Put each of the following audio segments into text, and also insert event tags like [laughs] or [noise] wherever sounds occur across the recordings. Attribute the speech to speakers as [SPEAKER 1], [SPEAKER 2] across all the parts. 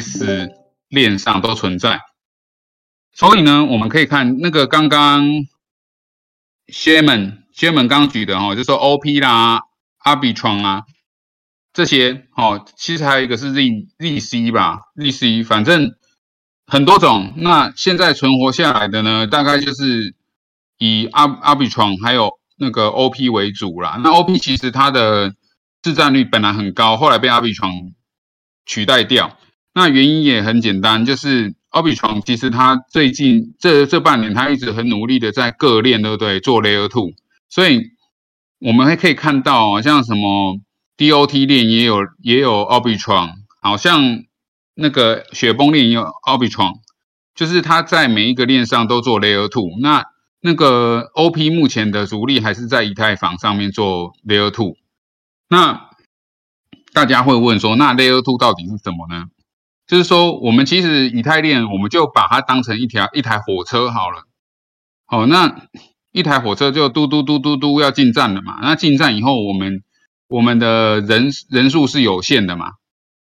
[SPEAKER 1] S 链上都存在。所以呢，我们可以看那个刚刚 Sherman Sherman 刚举的哈，就说 OP 啦、Arbitrum 啊这些哦，其实还有一个是 Z ZC 吧，ZC，反正很多种。那现在存活下来的呢，大概就是以 Ar Arbitrum 还有那个 OP 为主啦。那 OP 其实它的市占率本来很高，后来被 Arbitrum 取代掉。那原因也很简单，就是。奥比床其实它最近这这半年，它一直很努力的在各链，对不对？做 Layer Two，所以我们还可以看到，像什么 DOT 链也有也有奥比床，好像那个雪崩链也有奥比床，就是它在每一个链上都做 Layer Two。那那个 OP 目前的主力还是在以太坊上面做 Layer Two。那大家会问说，那 Layer Two 到底是什么呢？就是说，我们其实以太链，我们就把它当成一条一台火车好了。好，那一台火车就嘟嘟嘟嘟嘟要进站了嘛。那进站以后，我们我们的人人数是有限的嘛。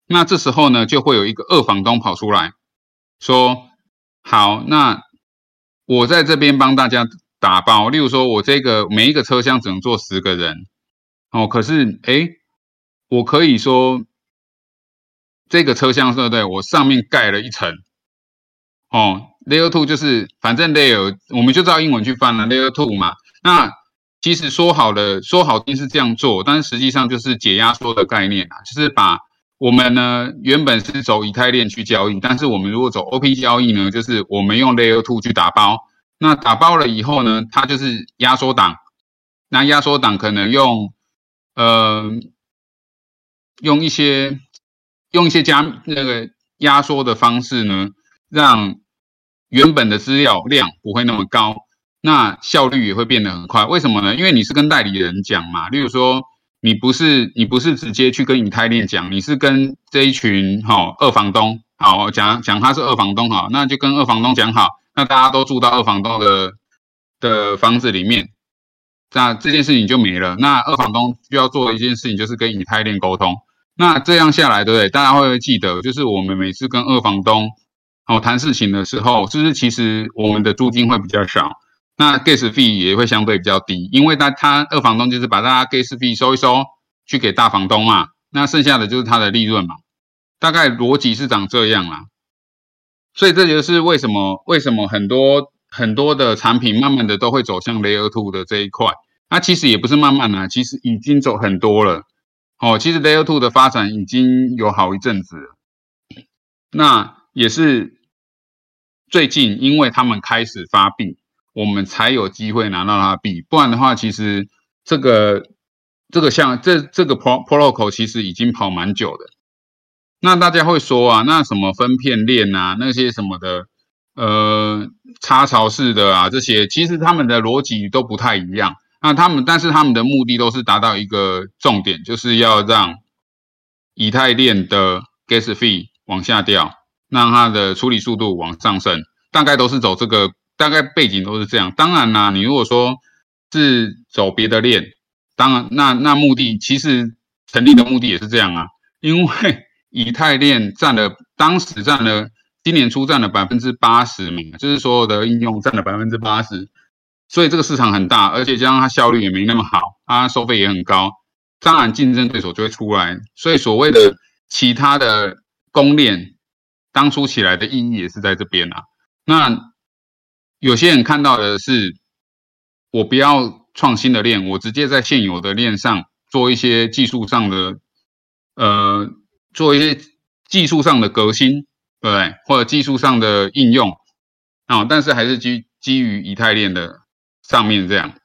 [SPEAKER 1] 那这时候呢，就会有一个二房东跑出来，说：好，那我在这边帮大家打包。例如说，我这个每一个车厢只能坐十个人。哦，可是哎，我可以说。这个车厢对不对？我上面盖了一层，哦，Layer Two 就是反正 Layer 我们就照英文去翻了 Layer Two 嘛。那其实说好了，说好听是这样做，但是实际上就是解压缩的概念啊，就是把我们呢原本是走以太链去交易，但是我们如果走 OP 交易呢，就是我们用 Layer Two 去打包。那打包了以后呢，它就是压缩档，那压缩档可能用呃用一些。用一些加那个压缩的方式呢，让原本的资料量不会那么高，那效率也会变得很快。为什么呢？因为你是跟代理人讲嘛，例如说你不是你不是直接去跟以太链讲，你是跟这一群哈二房东好讲讲他是二房东哈，那就跟二房东讲好，那大家都住到二房东的的房子里面，那这件事情就没了。那二房东需要做的一件事情就是跟以太链沟通。那这样下来，对不对？大家会不会记得，就是我们每次跟二房东哦谈事情的时候，就是其实我们的租金会比较少？那 gas fee 也会相对比较低，因为他他二房东就是把大家 gas fee 收一收，去给大房东嘛，那剩下的就是他的利润嘛。大概逻辑是长这样啦。所以这就是为什么为什么很多很多的产品慢慢的都会走向 Layer Two 的这一块。那其实也不是慢慢啊，其实已经走很多了。哦，其实 Layer Two 的发展已经有好一阵子了，那也是最近，因为他们开始发币，我们才有机会拿到它币，不然的话，其实这个这个像这这个 Pro Protocol 其实已经跑蛮久的。那大家会说啊，那什么分片链啊，那些什么的，呃，插槽式的啊，这些其实他们的逻辑都不太一样。那他们，但是他们的目的都是达到一个重点，就是要让以太链的 gas fee 往下掉，让它的处理速度往上升，大概都是走这个，大概背景都是这样。当然啦，你如果说是走别的链，当然那那目的其实成立的目的也是这样啊，因为以太链占了当时占了今年初占了百分之八十嘛，就是所有的应用占了百分之八十。所以这个市场很大，而且加上它效率也没那么好，它收费也很高，当然竞争对手就会出来。所以所谓的其他的公链当初起来的意义也是在这边啊。那有些人看到的是，我不要创新的链，我直接在现有的链上做一些技术上的，呃，做一些技术上的革新，对不对？或者技术上的应用啊，但是还是基基于以太链的。上面这样，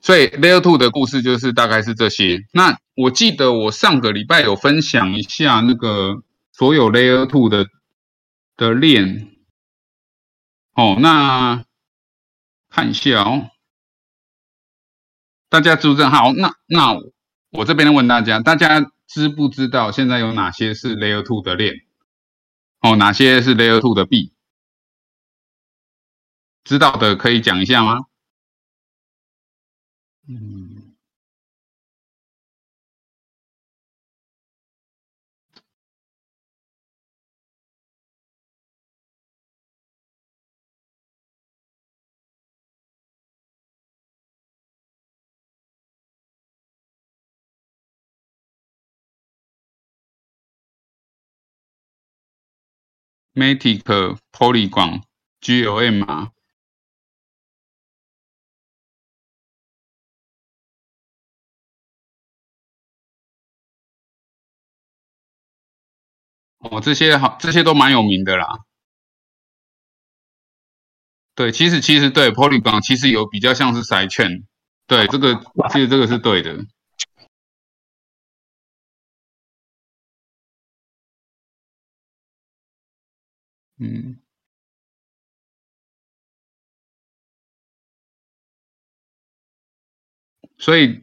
[SPEAKER 1] 所以 Layer Two 的故事就是大概是这些。那我记得我上个礼拜有分享一下那个所有 Layer Two 的的链，哦，那看一下哦，大家知不知道？好，那那我这边问大家，大家知不知道现在有哪些是 Layer Two 的链？哦，哪些是 Layer Two 的币？知道的可以讲一下吗？matic polygon g o m r 哦，这些好，这些都蛮有名的啦。对，其实其实对 Polygon 其实有比较像是筛券，对，这个其实这个是对的。嗯，所以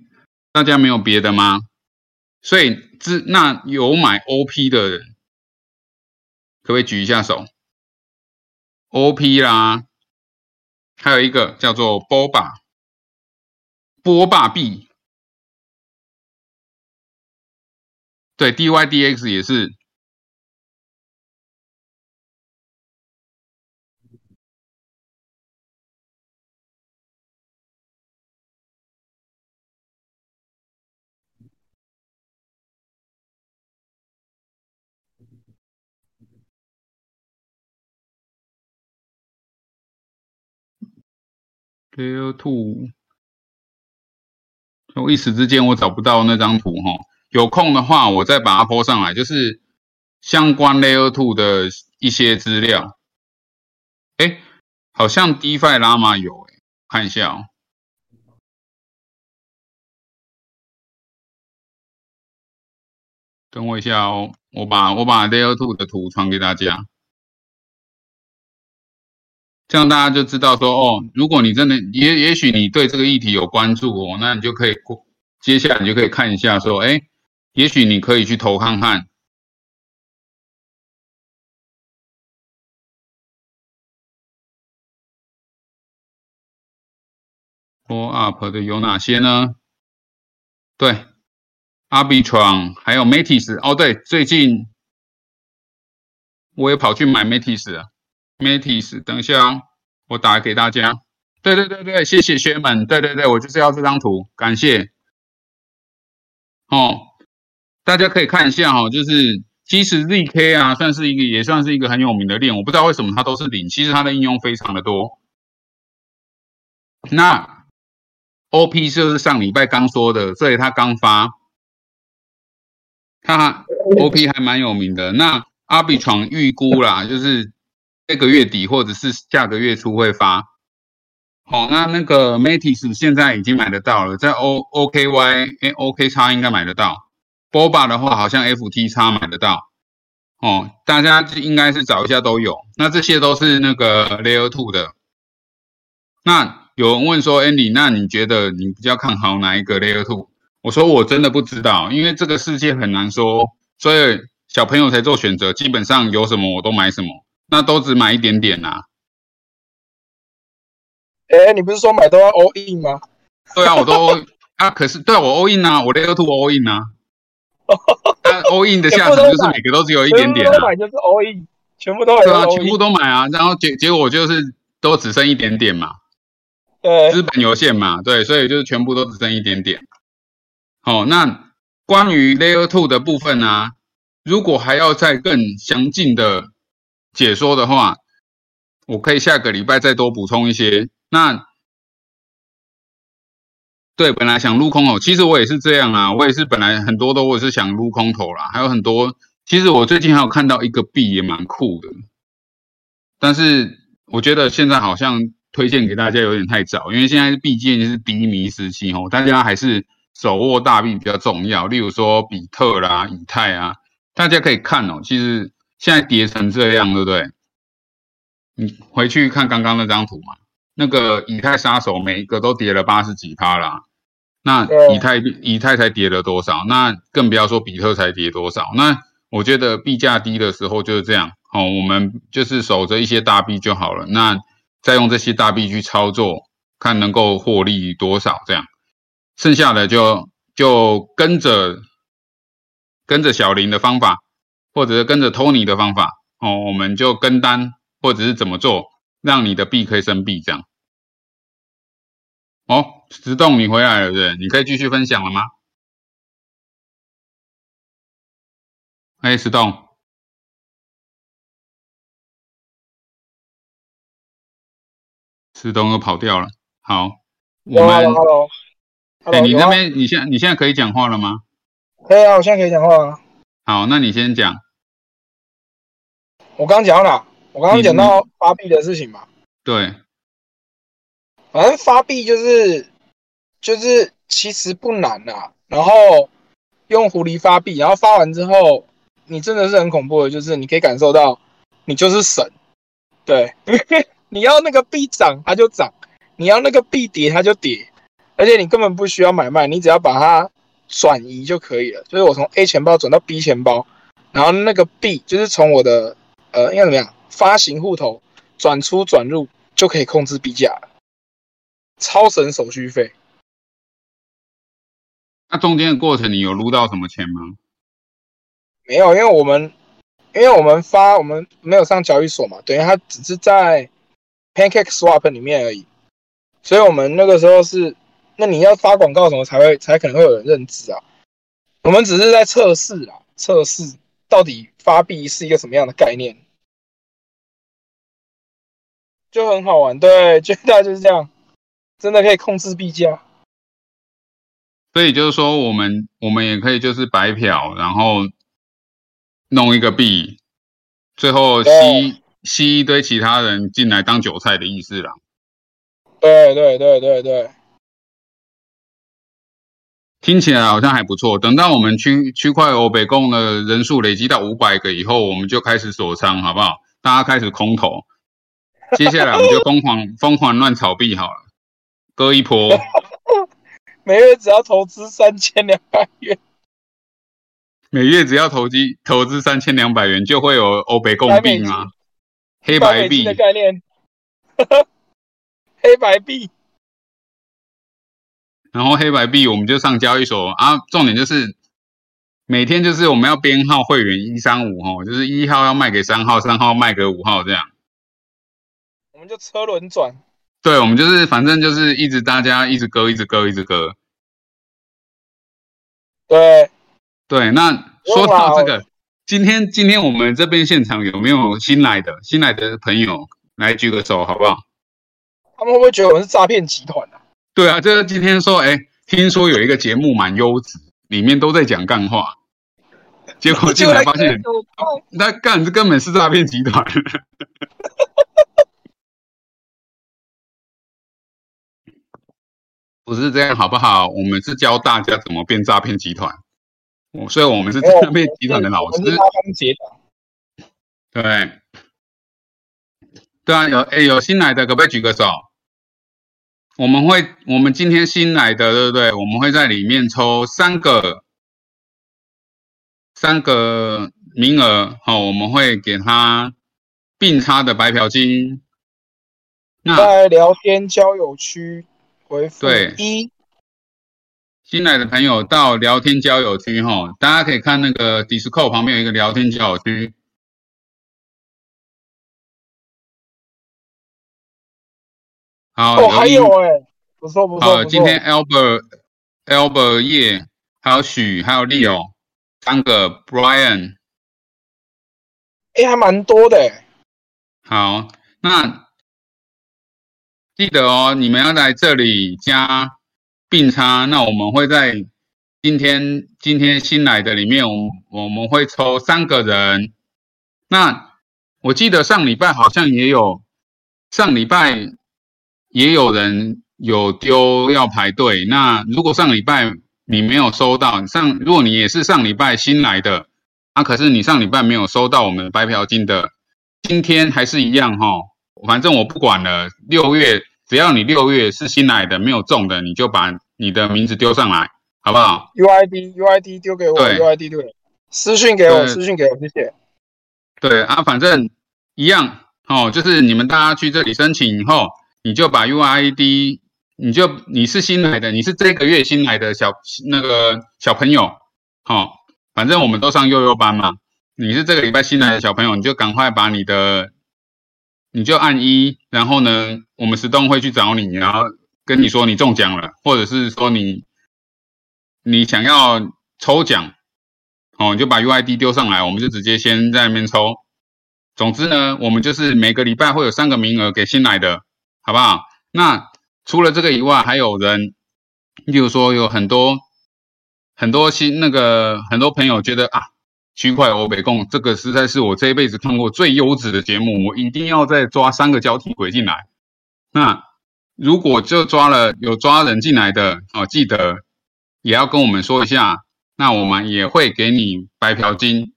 [SPEAKER 1] 大家没有别的吗？所以之那有买 OP 的人，可不可以举一下手？OP 啦，还有一个叫做波霸，波霸币，对，DYDX 也是。Layer Two，我一时之间我找不到那张图哈，有空的话我再把它铺上来，就是相关 Layer Two 的一些资料。哎，好像 DeFi 拉马有哎，看一下哦。等我一下哦，我把我把 Layer Two 的图传给大家。这样大家就知道说哦，如果你真的也也许你对这个议题有关注哦，那你就可以接下来你就可以看一下说，哎，也许你可以去投看看。All up 的有哪些呢？对，Arbitrum 还有 Metis 哦，对，最近我也跑去买 Metis 了。Matis，等一下哦，我打给大家。对对对对，谢谢学们。对对对，我就是要这张图，感谢。哦，大家可以看一下哈，就是其实 ZK 啊，算是一个也算是一个很有名的链，我不知道为什么它都是零，其实它的应用非常的多。那 OP 就是上礼拜刚说的，这里它刚发，它 OP 还蛮有名的。那阿比闯预估啦，就是。这个月底或者是下个月初会发，好，那那个 Matis 现在已经买得到了，在 O OKY 哎 OK 叉应该买得到，Boba 的话好像 FT 叉买得到，哦，大家应该是找一下都有，那这些都是那个 Layer Two 的。那有人问说，Andy，那你觉得你比较看好哪一个 Layer Two？我说我真的不知道，因为这个世界很难说，所以小朋友才做选择，基本上有什么我都买什么。那都只买一点点呐。
[SPEAKER 2] 哎，你不是说买都要 all in 吗？
[SPEAKER 1] 对啊，我都 [laughs] 啊，可是对啊，我 all in 啊，我 layer two all in 啊。[laughs] 但 all in 的价值就是每个都只有一点点
[SPEAKER 2] 啊。买就是 all in，全部都对
[SPEAKER 1] 啊，全部都买啊，然后结结果就是都只剩一点点嘛。[laughs]
[SPEAKER 2] 对，
[SPEAKER 1] 资本有限嘛，对，所以就是全部都只剩一点点。好，那关于 layer two 的部分呢，如果还要再更详尽的。解说的话，我可以下个礼拜再多补充一些。那对，本来想撸空头，其实我也是这样啊，我也是本来很多都我是想撸空头啦，还有很多。其实我最近还有看到一个币也蛮酷的，但是我觉得现在好像推荐给大家有点太早，因为现在毕竟是低迷时期哦，大家还是手握大币比较重要。例如说比特啦、以太啊，大家可以看哦，其实。现在跌成这样，对不对？你回去看刚刚那张图嘛，那个以太杀手每一个都跌了八十几趴啦。那以太以太才跌了多少？那更不要说比特才跌多少。那我觉得币价低的时候就是这样，哦，我们就是守着一些大币就好了。那再用这些大币去操作，看能够获利多少，这样剩下的就就跟着跟着小林的方法。或者是跟着托尼的方法哦，我们就跟单，或者是怎么做让你的币可以升币这样。哦，石洞你回来了对不对？你可以继续分享了吗？哎，石洞，石洞又跑掉了。好，我们，哎，你那边你现你现在可以讲话了吗？
[SPEAKER 2] 可以啊，我现在可以讲话了。
[SPEAKER 1] 好，那你先讲。
[SPEAKER 2] 我刚刚讲到哪？我刚刚讲到发币的事情嘛。
[SPEAKER 1] 对，
[SPEAKER 2] 反正发币就是就是其实不难啦，然后用狐狸发币，然后发完之后，你真的是很恐怖的，就是你可以感受到你就是神，对，[laughs] 你要那个币涨它就涨，你要那个币跌它就跌，而且你根本不需要买卖，你只要把它转移就可以了。就是我从 A 钱包转到 B 钱包，然后那个币就是从我的呃应该怎么样发行户头转出转入就可以控制币价了。超省手续费。
[SPEAKER 1] 那中间的过程你有撸到什么钱吗？
[SPEAKER 2] 没有，因为我们因为我们发我们没有上交易所嘛，等于它只是在 Pancake Swap 里面而已，所以我们那个时候是，那你要发广告什么才会才可能会有人认知啊？我们只是在测试啦，测试到底发币是一个什么样的概念，就很好玩，对，就大概就是这样，真的可以控制币价。
[SPEAKER 1] 所以就是说，我们我们也可以就是白嫖，然后弄一个币，最后吸吸一堆其他人进来当韭菜的意思啦。
[SPEAKER 2] 对对对对对，
[SPEAKER 1] 听起来好像还不错。等到我们区区块欧北共的人数累积到五百个以后，我们就开始锁仓，好不好？大家开始空投，接下来我们就疯狂疯狂乱炒币好了，割一波。[laughs]
[SPEAKER 2] 每月只要投资三千两百元，
[SPEAKER 1] 每月只要投机投资三千两百元，就会有欧北共币吗？黑白币
[SPEAKER 2] 的概念，[laughs] 黑白币，
[SPEAKER 1] 然后黑白币我们就上交易所啊。重点就是每天就是我们要编号会员一三五哦，就是一号要卖给三号，三号卖给五号这样。
[SPEAKER 2] 我们就车轮转。
[SPEAKER 1] 对，我们就是反正就是一直大家一直割，一直割，一直割。
[SPEAKER 2] 对，
[SPEAKER 1] 对，那说到这个，今天今天我们这边现场有没有新来的新来的朋友来举个手好不好？
[SPEAKER 2] 他们会不会觉得我们是诈骗集团啊？
[SPEAKER 1] 对啊，就是今天说，哎，听说有一个节目蛮优质，里面都在讲干话，结果进来发现，那干这根本是诈骗集团。不是这样好不好？我们是教大家怎么变诈骗集团，所以我们是诈骗集团的老师。对，对啊，有哎有新来的，可不可以举个手？我们会，我们今天新来的，对不对？我们会在里面抽三个三个名额，好、我们会给他并差的白嫖金。那
[SPEAKER 2] 在聊天交友区回复
[SPEAKER 1] 对
[SPEAKER 2] 一，
[SPEAKER 1] 新来的朋友到聊天交友区哈，大家可以看那个 Discord 旁边有一个聊天交友区。好，
[SPEAKER 2] 哦，还有哎，不错不错
[SPEAKER 1] 呃，
[SPEAKER 2] 不错。
[SPEAKER 1] 今天 Albert、Albert 叶，还有许，还有 Leo 三个 Brian。
[SPEAKER 2] 哎还蛮多的哎，
[SPEAKER 1] 好，那记得哦，你们要来这里加并差，那我们会在今天今天新来的里面，我我们会抽三个人。那我记得上礼拜好像也有，上礼拜也有人有丢要排队。那如果上礼拜你没有收到，上如果你也是上礼拜新来的，啊，可是你上礼拜没有收到我们白嫖金的，今天还是一样哈、反正我不管了。六月只要你六月是新来的没有中的，你就把你的名字丢上来，好不好
[SPEAKER 2] ？UID UID 丢给我，UID 丢给我，私信给我，私信给我，谢谢。
[SPEAKER 1] 对啊，反正一样哦，就是你们大家去这里申请以后，你就把 UID，你就你是新来的，你是这个月新来的小那个小朋友，哦，反正我们都上幼幼班嘛，你是这个礼拜新来的小朋友，你就赶快把你的，你就按一，然后呢，我们石洞会去找你，然后跟你说你中奖了，或者是说你你想要抽奖。哦，你就把 UID 丢上来，我们就直接先在那边抽。总之呢，我们就是每个礼拜会有三个名额给新来的，好不好？那除了这个以外，还有人，例如说有很多很多新那个很多朋友觉得啊，区块欧北共这个实在是我这一辈子看过最优质的节目，我一定要再抓三个交替轨进来。那如果就抓了有抓人进来的哦，记得也要跟我们说一下，那我们也会给你白嫖金。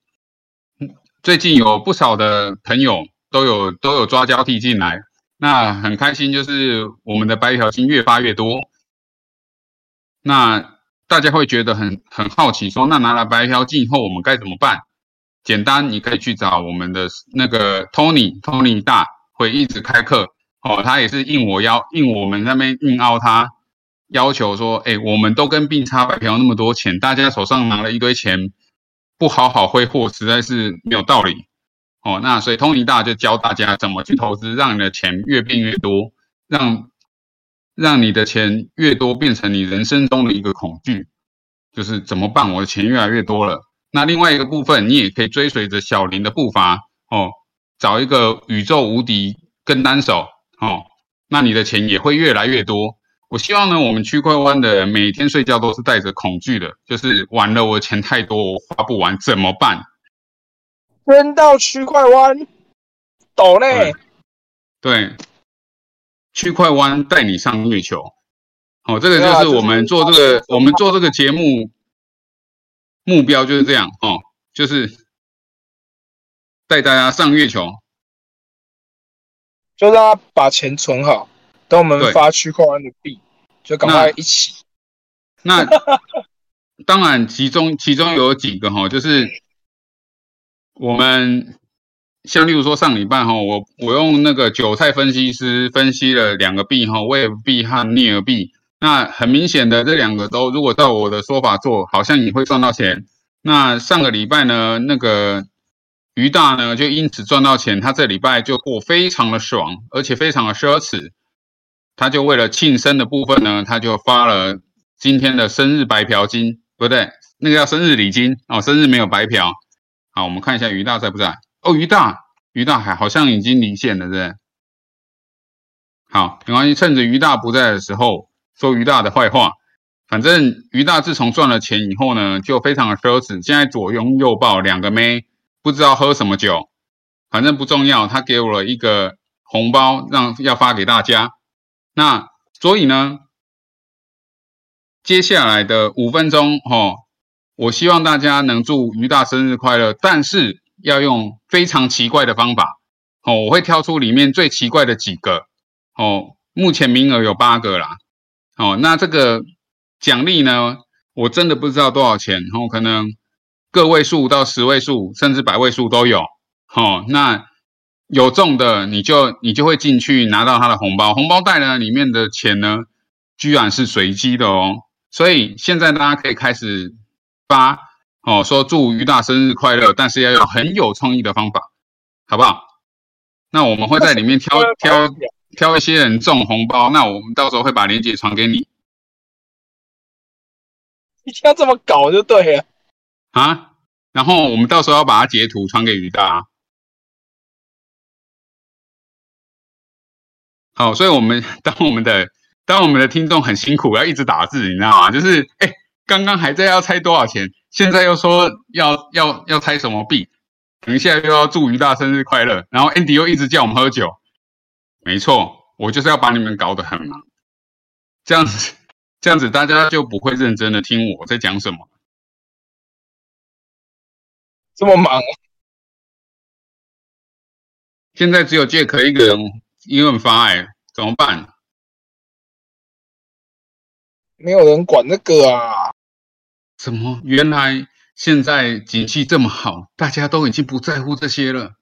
[SPEAKER 1] 最近有不少的朋友都有都有抓交替进来，那很开心，就是我们的白嫖金越发越多。那大家会觉得很很好奇，说那拿了白嫖金以后我们该怎么办？简单，你可以去找我们的那个 Tony，Tony 大会一直开课。哦，他也是应我要应我们那边硬凹他要求说，哎，我们都跟并差白嫖那么多钱，大家手上拿了一堆钱，不好好挥霍，实在是没有道理。哦，那所以通尼大就教大家怎么去投资，让你的钱越变越多，让让你的钱越多变成你人生中的一个恐惧，就是怎么办？我的钱越来越多了。那另外一个部分，你也可以追随着小林的步伐，哦，找一个宇宙无敌跟单手。哦，那你的钱也会越来越多。我希望呢，我们区块湾的人每天睡觉都是带着恐惧的，就是完了，我钱太多，我花不完，怎么办？
[SPEAKER 2] 扔到区块湾，抖嘞。
[SPEAKER 1] 对，区块湾带你上月球。哦，这个就是我们做这个，我们做这个节目目标就是这样哦，就是带大家上月球。
[SPEAKER 2] 就让他把钱存好，等我们发区块链的币，就赶快一起。
[SPEAKER 1] 那 [laughs] 当然，其中其中有几个哈，就是我们像例如说上礼拜哈，我我用那个韭菜分析师分析了两个币哈，威尔币和镍尔币。那很明显的，这两个都如果照我的说法做，好像你会赚到钱。那上个礼拜呢，那个。于大呢，就因此赚到钱，他这礼拜就过非常的爽，而且非常的奢侈。他就为了庆生的部分呢，他就发了今天的生日白嫖金，不对，那个叫生日礼金哦，生日没有白嫖。好，我们看一下于大在不在？哦，于大，于大海好像已经离线了，对？好，没关系，趁着于大不在的时候说于大的坏话。反正于大自从赚了钱以后呢，就非常的奢侈，现在左拥右抱两个妹。不知道喝什么酒，反正不重要。他给我了一个红包，让要发给大家。那所以呢，接下来的五分钟，哈，我希望大家能祝于大生日快乐，但是要用非常奇怪的方法。哦，我会挑出里面最奇怪的几个。哦，目前名额有八个啦。哦，那这个奖励呢，我真的不知道多少钱。然后可能。个位数到十位数，甚至百位数都有。哦，那有中的你就你就会进去拿到他的红包，红包袋呢里面的钱呢，居然是随机的哦。所以现在大家可以开始发哦，说祝于大生日快乐，但是要有很有创意的方法，好不好？那我们会在里面挑 [laughs] 挑挑一些人中红包，那我们到时候会把链接传给你。
[SPEAKER 2] 一定要这么搞就对了。
[SPEAKER 1] 啊，然后我们到时候要把它截图传给于大。好，所以我们当我们的当我们的听众很辛苦，要一直打字，你知道吗？就是哎，刚刚还在要猜多少钱，现在又说要要要猜什么币，等一下又要祝于大生日快乐，然后 Andy 又一直叫我们喝酒。没错，我就是要把你们搞得很忙，这样子这样子大家就不会认真的听我在讲什么。
[SPEAKER 2] 这么忙，
[SPEAKER 1] 现在只有杰克一个人英文发哎，怎么办？
[SPEAKER 2] 没有人管那个啊？
[SPEAKER 1] 怎么？原来现在景气这么好，大家都已经不在乎这些了。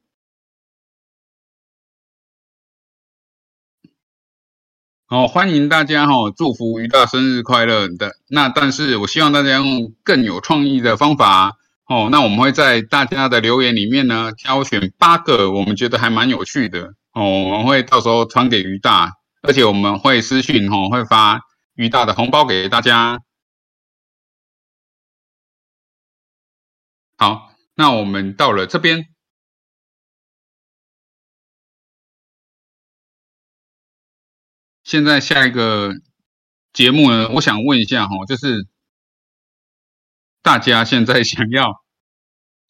[SPEAKER 1] 好，欢迎大家哈，祝福于大生日快乐的。那但是我希望大家用更有创意的方法。哦，那我们会在大家的留言里面呢，挑选八个我们觉得还蛮有趣的哦，我们会到时候传给于大，而且我们会私讯哦，会发于大的红包给大家。好，那我们到了这边，现在下一个节目呢，我想问一下哈，就是大家现在想要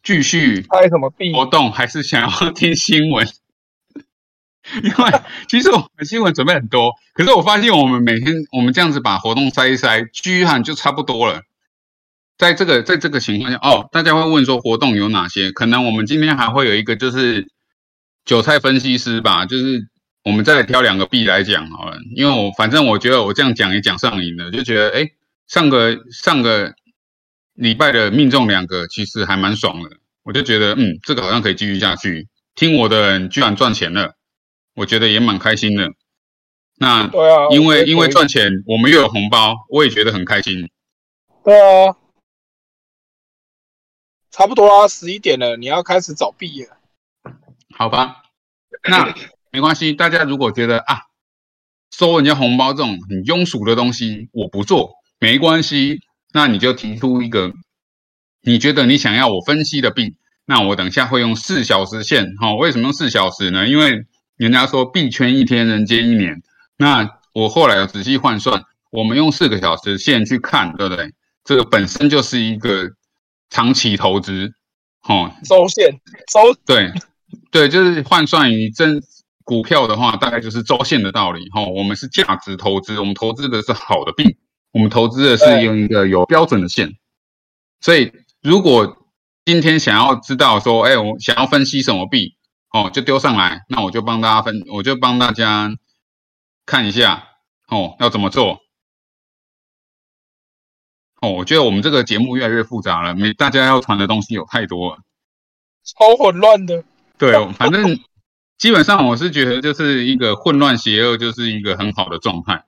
[SPEAKER 1] 继续
[SPEAKER 2] 开什么币
[SPEAKER 1] 活动，还是想要听新闻？[laughs] 因为其实我们新闻准备很多，可是我发现我们每天我们这样子把活动塞一塞，居然就差不多了。在这个在这个情况下，哦，大家会问说活动有哪些？可能我们今天还会有一个就是韭菜分析师吧，就是我们再挑两个币来讲好了。因为我反正我觉得我这样讲也讲上瘾了，就觉得哎，上个上个礼拜的命中两个其实还蛮爽的，我就觉得嗯，这个好像可以继续下去。听我的人居然赚钱了。我觉得也蛮开心的。那
[SPEAKER 2] 对啊，
[SPEAKER 1] 因为因为赚钱，我们又有红包，我也觉得很开心。
[SPEAKER 2] 对啊，差不多啊，十一点了，你要开始找币了。
[SPEAKER 1] 好吧，那没关系。大家如果觉得啊，收人家红包这种很庸俗的东西，我不做，没关系。那你就提出一个你觉得你想要我分析的币，那我等下会用四小时线。哈，为什么用四小时呢？因为人家说币圈一天，人间一年。那我后来有仔细换算，我们用四个小时线去看，对不对？这个本身就是一个长期投资，哦，
[SPEAKER 2] 周线周
[SPEAKER 1] 对对，就是换算于真股票的话，大概就是周线的道理。哈，我们是价值投资，我们投资的是好的币，我们投资的是用一个有标准的线。所以，如果今天想要知道说，哎，我想要分析什么币？哦，就丢上来，那我就帮大家分，我就帮大家看一下哦，要怎么做？哦，我觉得我们这个节目越来越复杂了，每大家要传的东西有太多了，
[SPEAKER 2] 超混乱的。
[SPEAKER 1] 对，反正基本上我是觉得就是一个混乱邪恶，就是一个很好的状态，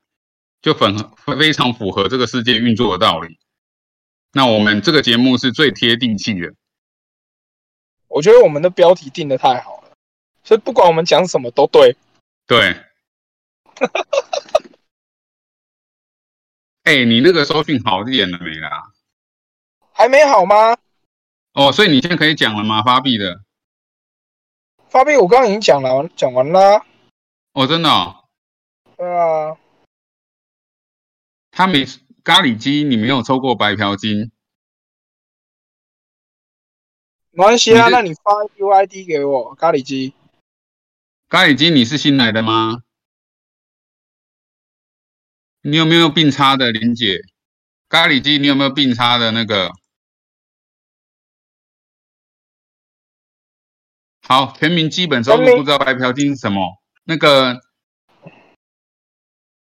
[SPEAKER 1] 就很非常符合这个世界运作的道理。那我们这个节目是最贴定性的，
[SPEAKER 2] 我觉得我们的标题定的太好了。所以不管我们讲什么都对，
[SPEAKER 1] 对。[laughs] 哎，你那个收讯好一点了没啦？
[SPEAKER 2] 还没好吗？
[SPEAKER 1] 哦，所以你现在可以讲了吗？发币的，
[SPEAKER 2] 发币我刚刚已经讲了，讲完啦。
[SPEAKER 1] 哦，真的？
[SPEAKER 2] 对啊。
[SPEAKER 1] 他没咖喱鸡，你没有抽过白嫖金。
[SPEAKER 2] 没关系啊，那你发 UID 给我，咖喱鸡。
[SPEAKER 1] 咖喱鸡，你是新来的吗？你有没有并叉的林姐？咖喱鸡，你有没有并叉的那个？好，全民基本收入不知道白嫖金是什么？那个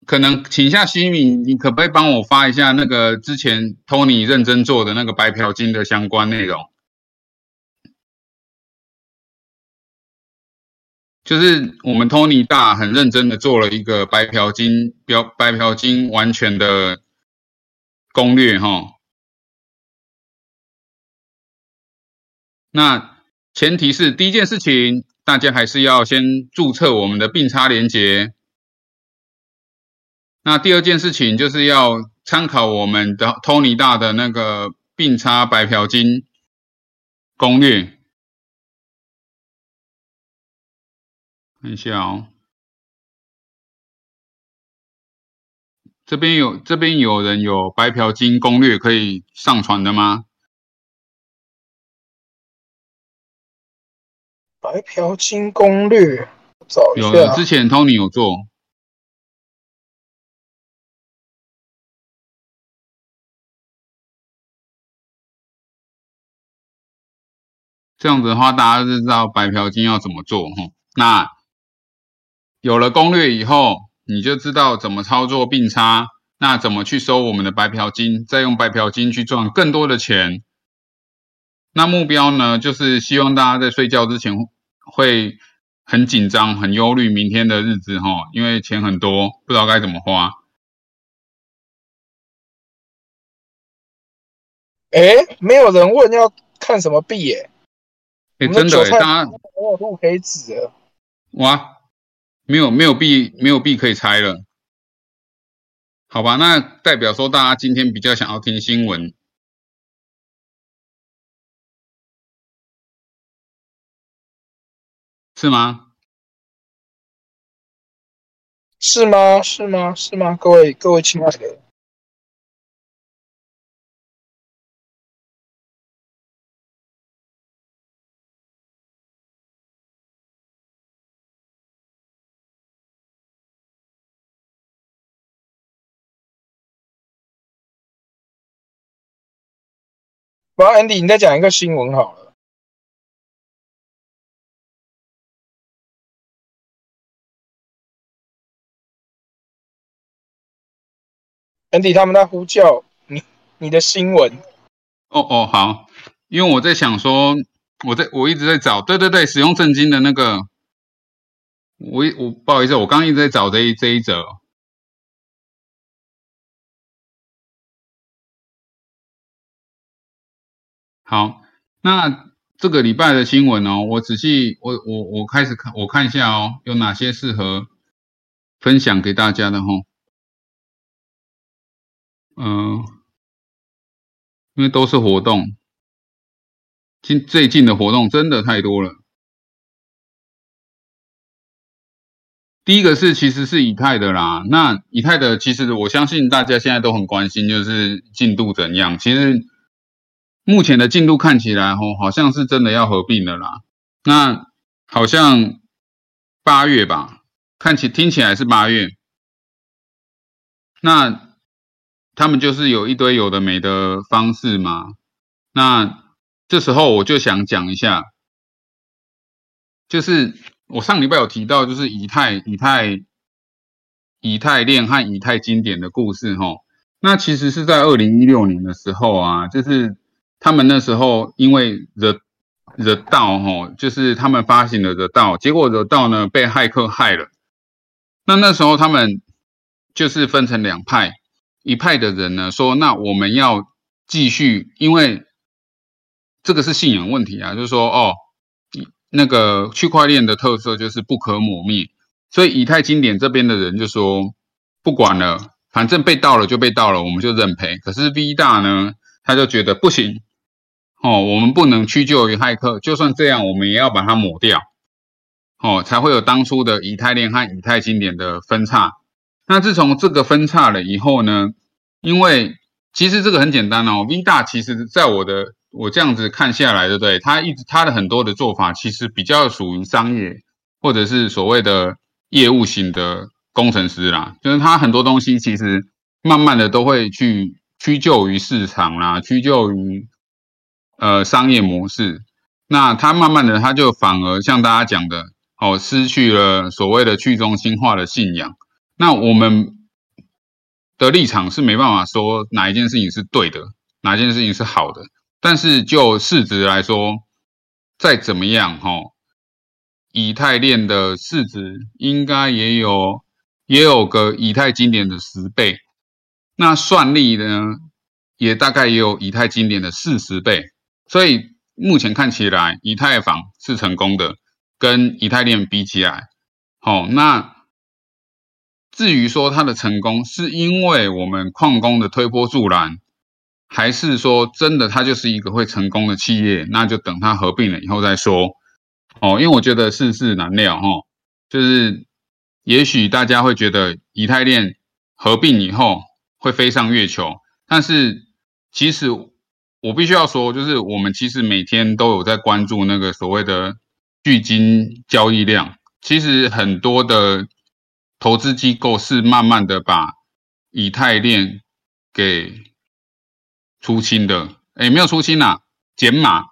[SPEAKER 1] 可能请下西米，你可不可以帮我发一下那个之前 Tony 认真做的那个白嫖金的相关内容？就是我们 Tony 大很认真的做了一个白嫖金标白嫖金完全的攻略哈。那前提是第一件事情，大家还是要先注册我们的并差连接。那第二件事情就是要参考我们的 Tony 大的那个并差白嫖金攻略。看一下哦，这边有这边有人有白嫖金攻略可以上传的吗？
[SPEAKER 2] 白嫖金攻略，找一下。
[SPEAKER 1] 有，之前 Tony 有做。这样子的话，大家就知道白嫖金要怎么做哈。那有了攻略以后，你就知道怎么操作并差，那怎么去收我们的白嫖金，再用白嫖金去赚更多的钱。那目标呢，就是希望大家在睡觉之前会很紧张、很忧虑明天的日子哈，因为钱很多，不知道该怎么花。
[SPEAKER 2] 哎，没有人问要看什么币耶？
[SPEAKER 1] 哎，真的，大家
[SPEAKER 2] 没有路可以指。
[SPEAKER 1] 哇，没有没有币没有币可以猜了，好吧，那代表说大家今天比较想要听新闻，是吗？
[SPEAKER 2] 是吗？是吗？是吗？各位各位亲爱的，不然 Andy，你再讲一个新闻好了。Andy 他们在呼叫你，你的新闻。
[SPEAKER 1] 哦哦，好，因为我在想说，我在我一直在找，对对对，使用正经的那个，我我不好意思，我刚一直在找这一这一则。好，那这个礼拜的新闻哦，我仔细我我我开始看，我看一下哦，有哪些适合分享给大家的哈。嗯，因为都是活动，近最近的活动真的太多了。第一个是其实是以太的啦，那以太的其实我相信大家现在都很关心，就是进度怎样。其实目前的进度看起来吼，好像是真的要合并了啦。那好像八月吧，看起听起来是八月。那他们就是有一堆有的没的方式嘛，那这时候我就想讲一下，就是我上礼拜有提到，就是以太、以太、以太链和以太经典的故事哈。那其实是在二零一六年的时候啊，就是他们那时候因为惹惹到哈，就是他们发行了惹到，结果惹到呢被骇客害了。那那时候他们就是分成两派。一派的人呢说，那我们要继续，因为这个是信仰问题啊，就是说，哦，那个区块链的特色就是不可磨灭，所以以太经典这边的人就说，不管了，反正被盗了就被盗了，我们就认赔。可是 V 大呢，他就觉得不行，哦，我们不能屈就于骇客，就算这样，我们也要把它抹掉，哦，才会有当初的以太链和以太经典的分叉。那自从这个分叉了以后呢？因为其实这个很简单哦，V 大其实在我的我这样子看下来，对不对？他一直他的很多的做法其实比较属于商业或者是所谓的业务型的工程师啦，就是他很多东西其实慢慢的都会去屈就于市场啦，屈就于呃商业模式。那它慢慢的它就反而像大家讲的哦，失去了所谓的去中心化的信仰。那我们的立场是没办法说哪一件事情是对的，哪一件事情是好的。但是就市值来说，再怎么样哈，以太链的市值应该也有也有个以太经典的十倍，那算力呢，也大概也有以太经典的四十倍。所以目前看起来，以太坊是成功的，跟以太链比起来，好那。至于说它的成功是因为我们矿工的推波助澜，还是说真的它就是一个会成功的企业，那就等它合并了以后再说。哦，因为我觉得世事难料哈，就是也许大家会觉得以太链合并以后会飞上月球，但是其实我必须要说，就是我们其实每天都有在关注那个所谓的巨金交易量，其实很多的。投资机构是慢慢的把以太链给出清的，哎，没有出清啦，减码。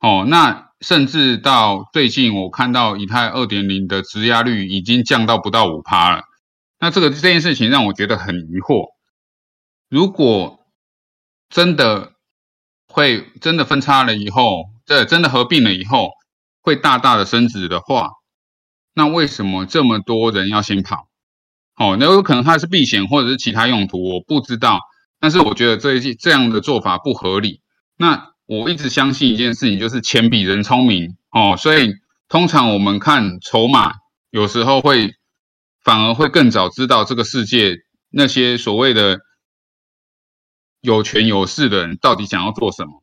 [SPEAKER 1] 哦，那甚至到最近，我看到以太二点零的质押率已经降到不到五趴了。那这个这件事情让我觉得很疑惑。如果真的会真的分叉了以后，这真的合并了以后，会大大的升值的话。那为什么这么多人要先跑？哦，那有可能他是避险或者是其他用途，我不知道。但是我觉得这一这样的做法不合理。那我一直相信一件事情，就是钱比人聪明哦。所以通常我们看筹码，有时候会反而会更早知道这个世界那些所谓的有权有势的人到底想要做什么。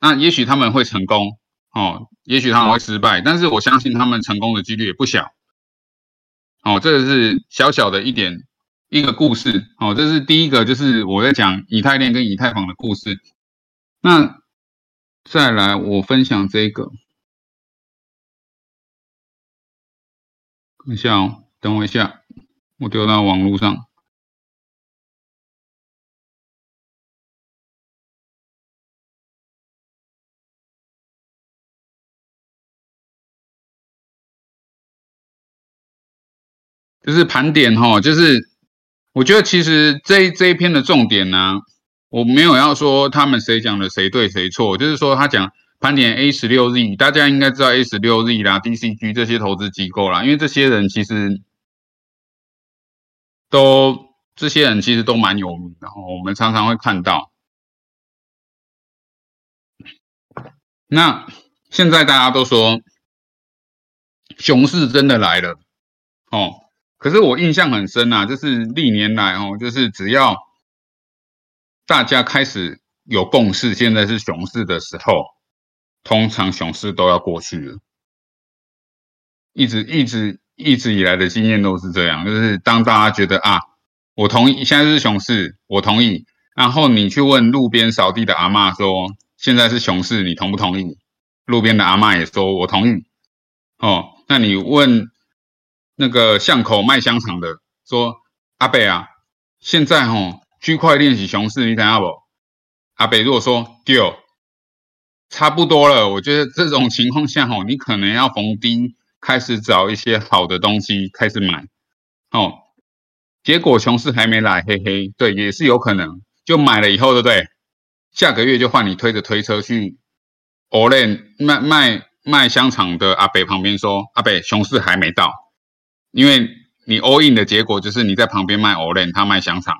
[SPEAKER 1] 那也许他们会成功。哦，也许他们会失败，但是我相信他们成功的几率也不小。哦，这个是小小的一点一个故事哦，这是第一个，就是我在讲以太链跟以太坊的故事。那再来，我分享这个，等一下哦，等我一下，我丢到网络上。就是盘点哈，就是我觉得其实这这一篇的重点呢，我没有要说他们谁讲的谁对谁错，就是说他讲盘点 A 十六 Z，大家应该知道 A 十六 Z 啦、DCG 这些投资机构啦，因为这些人其实都这些人其实都蛮有名的，我们常常会看到。那现在大家都说熊市真的来了，哦。可是我印象很深啊，就是历年来哦，就是只要大家开始有共识，现在是熊市的时候，通常熊市都要过去了。一直一直一直以来的经验都是这样，就是当大家觉得啊，我同意现在是熊市，我同意，然后你去问路边扫地的阿妈说现在是熊市，你同不同意？路边的阿妈也说我同意。哦，那你问？那个巷口卖香肠的说：“阿北啊，现在吼区块链是熊市，你看下不？”阿北如果说丢，差不多了，我觉得这种情况下吼，你可能要逢低开始找一些好的东西开始买，哦，结果熊市还没来，嘿嘿，对，也是有可能，就买了以后，对不对？下个月就换你推着推车去 o l 卖卖卖香肠的阿北旁边说：“阿北，熊市还没到。”因为你 all in 的结果就是你在旁边卖 o l e n 他卖香肠。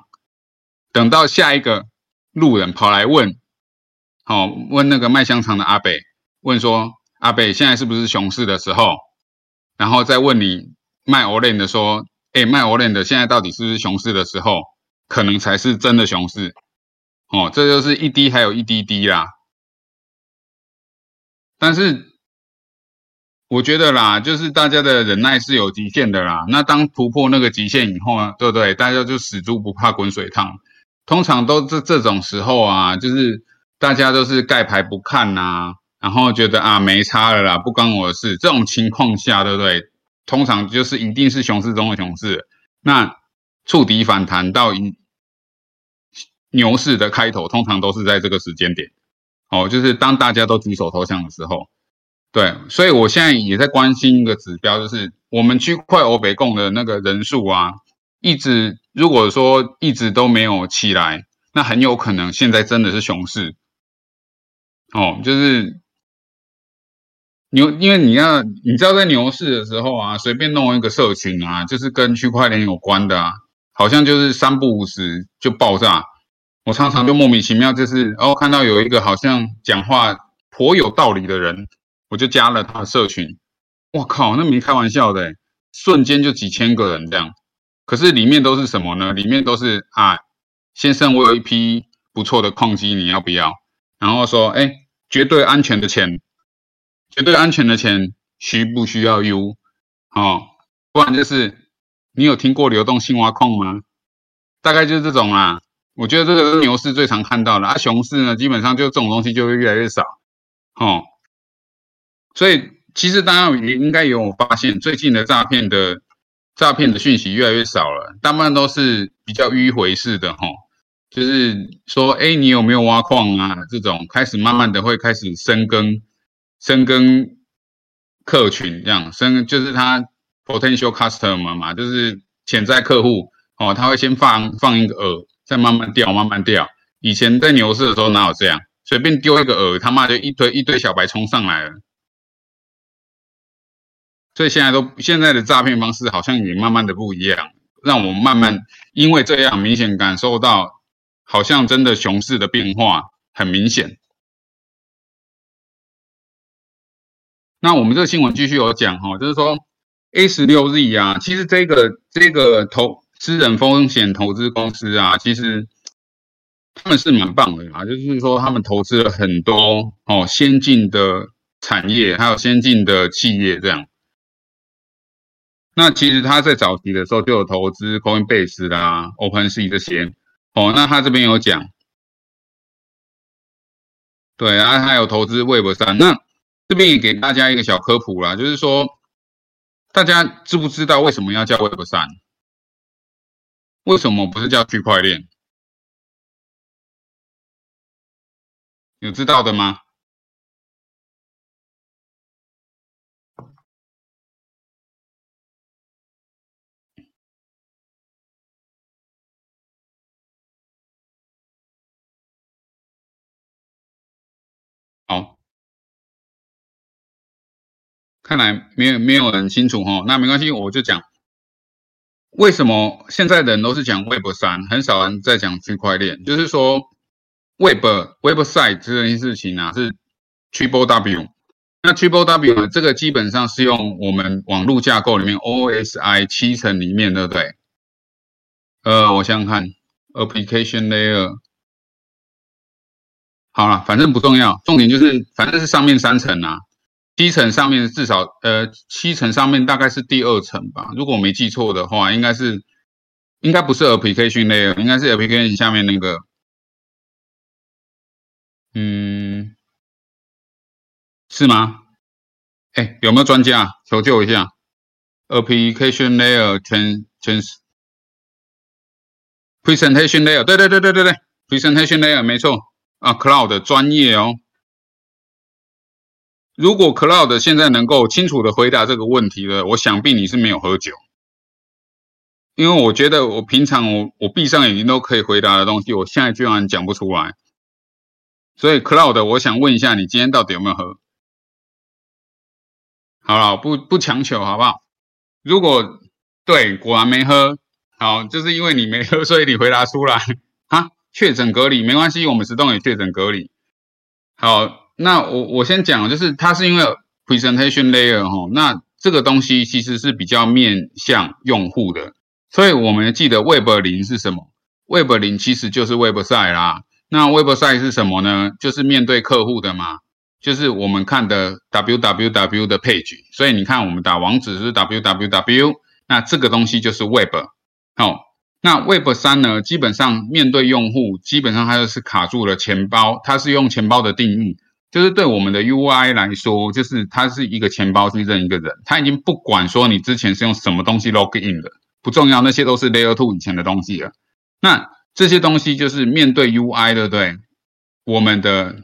[SPEAKER 1] 等到下一个路人跑来问，好问那个卖香肠的阿北，问说阿北现在是不是熊市的时候？然后再问你卖 o l e n 的说，哎卖 o l e n 的现在到底是不是熊市的时候？可能才是真的熊市。哦，这就是一滴还有一滴滴啦。但是。我觉得啦，就是大家的忍耐是有极限的啦。那当突破那个极限以后啊，对不对？大家就死猪不怕滚水烫。通常都这这种时候啊，就是大家都是盖牌不看呐，然后觉得啊没差了啦，不关我的事。这种情况下，对不对？通常就是一定是熊市中的熊市。那触底反弹到一牛市的开头，通常都是在这个时间点。哦，就是当大家都举手投降的时候。对，所以我现在也在关心一个指标，就是我们区块欧北共的那个人数啊，一直如果说一直都没有起来，那很有可能现在真的是熊市。哦，就是牛，因为你要你知道在牛市的时候啊，随便弄一个社群啊，就是跟区块链有关的啊，好像就是三不五时就爆炸。我常常就莫名其妙，就是哦看到有一个好像讲话颇有道理的人。我就加了他的社群，我靠，那没开玩笑的，瞬间就几千个人这样。可是里面都是什么呢？里面都是啊，先生，我有一批不错的矿机，你要不要？然后说，哎，绝对安全的钱，绝对安全的钱，需不需要 U？哦，不然就是你有听过流动性挖矿吗？大概就是这种啦。我觉得这个是牛市最常看到的，啊，熊市呢，基本上就这种东西就会越来越少，哦。所以其实大家也应该有发现，最近的诈骗的诈骗的讯息越来越少了，大部分都是比较迂回式的哈，就是说，哎，你有没有挖矿啊？这种开始慢慢的会开始深耕深耕客群，这样深就是他 potential customer 嘛，就是潜在客户哦，他会先放放一个饵，再慢慢钓，慢慢钓。以前在牛市的时候哪有这样？随便丢一个饵，他妈就一堆一堆小白冲上来了。所以现在都现在的诈骗方式好像也慢慢的不一样，让我们慢慢因为这样明显感受到，好像真的熊市的变化很明显。那我们这个新闻继续有讲哈，就是说 A 十六 Z 啊，其实这个这个投私人风险投资公司啊，其实他们是蛮棒的啊，就是说他们投资了很多哦先进的产业，还有先进的企业这样。那其实他在早期的时候就有投资 Coinbase 啦、OpenSea 这些。哦，那他这边有讲，对啊，他有投资 Web 三。那这边也给大家一个小科普啦，就是说，大家知不知道为什么要叫 Web 三？为什么不是叫区块链？有知道的吗？看来没有没有人清楚哈，那没关系，我就讲。为什么现在的人都是讲 Web 三，很少人在讲区块链，就是说 Web Website 这件事情啊是 Triple W，那 Triple W 呢，这个基本上是用我们网络架构里面 OSI 七层里面，对不对？呃，我想想看，Application Layer。好了，反正不重要，重点就是反正是上面三层啊，七层上面至少呃七层上面大概是第二层吧，如果我没记错的话，应该是应该不是 application layer，应该是 application 下面那个，嗯，是吗？哎，有没有专家求救一下？application layer 全全 presentation layer，对对对对对对，presentation layer 没错。啊，Cloud 专业哦。如果 Cloud 现在能够清楚的回答这个问题了，我想必你是没有喝酒，因为我觉得我平常我我闭上眼睛都可以回答的东西，我现在居然讲不出来。所以 Cloud，我想问一下，你今天到底有没有喝？好了，不不强求，好不好？如果对，果然没喝，好，就是因为你没喝，所以你回答出来啊。确诊隔离没关系，我们石洞也确诊隔离。好，那我我先讲，就是它是因为 presentation layer 哈，那这个东西其实是比较面向用户的，所以我们记得 Web 零是什么？Web 零其实就是 Website 啦。那 Website 是什么呢？就是面对客户的嘛，就是我们看的 www 的 page。所以你看，我们打网址是 www，那这个东西就是 Web。好。那 Web 三呢？基本上面对用户，基本上它就是卡住了钱包。它是用钱包的定义，就是对我们的 UI 来说，就是它是一个钱包去认一个人。它已经不管说你之前是用什么东西 log in 的，不重要，那些都是 Layer Two 以前的东西了。那这些东西就是面对 UI 对不对？我们的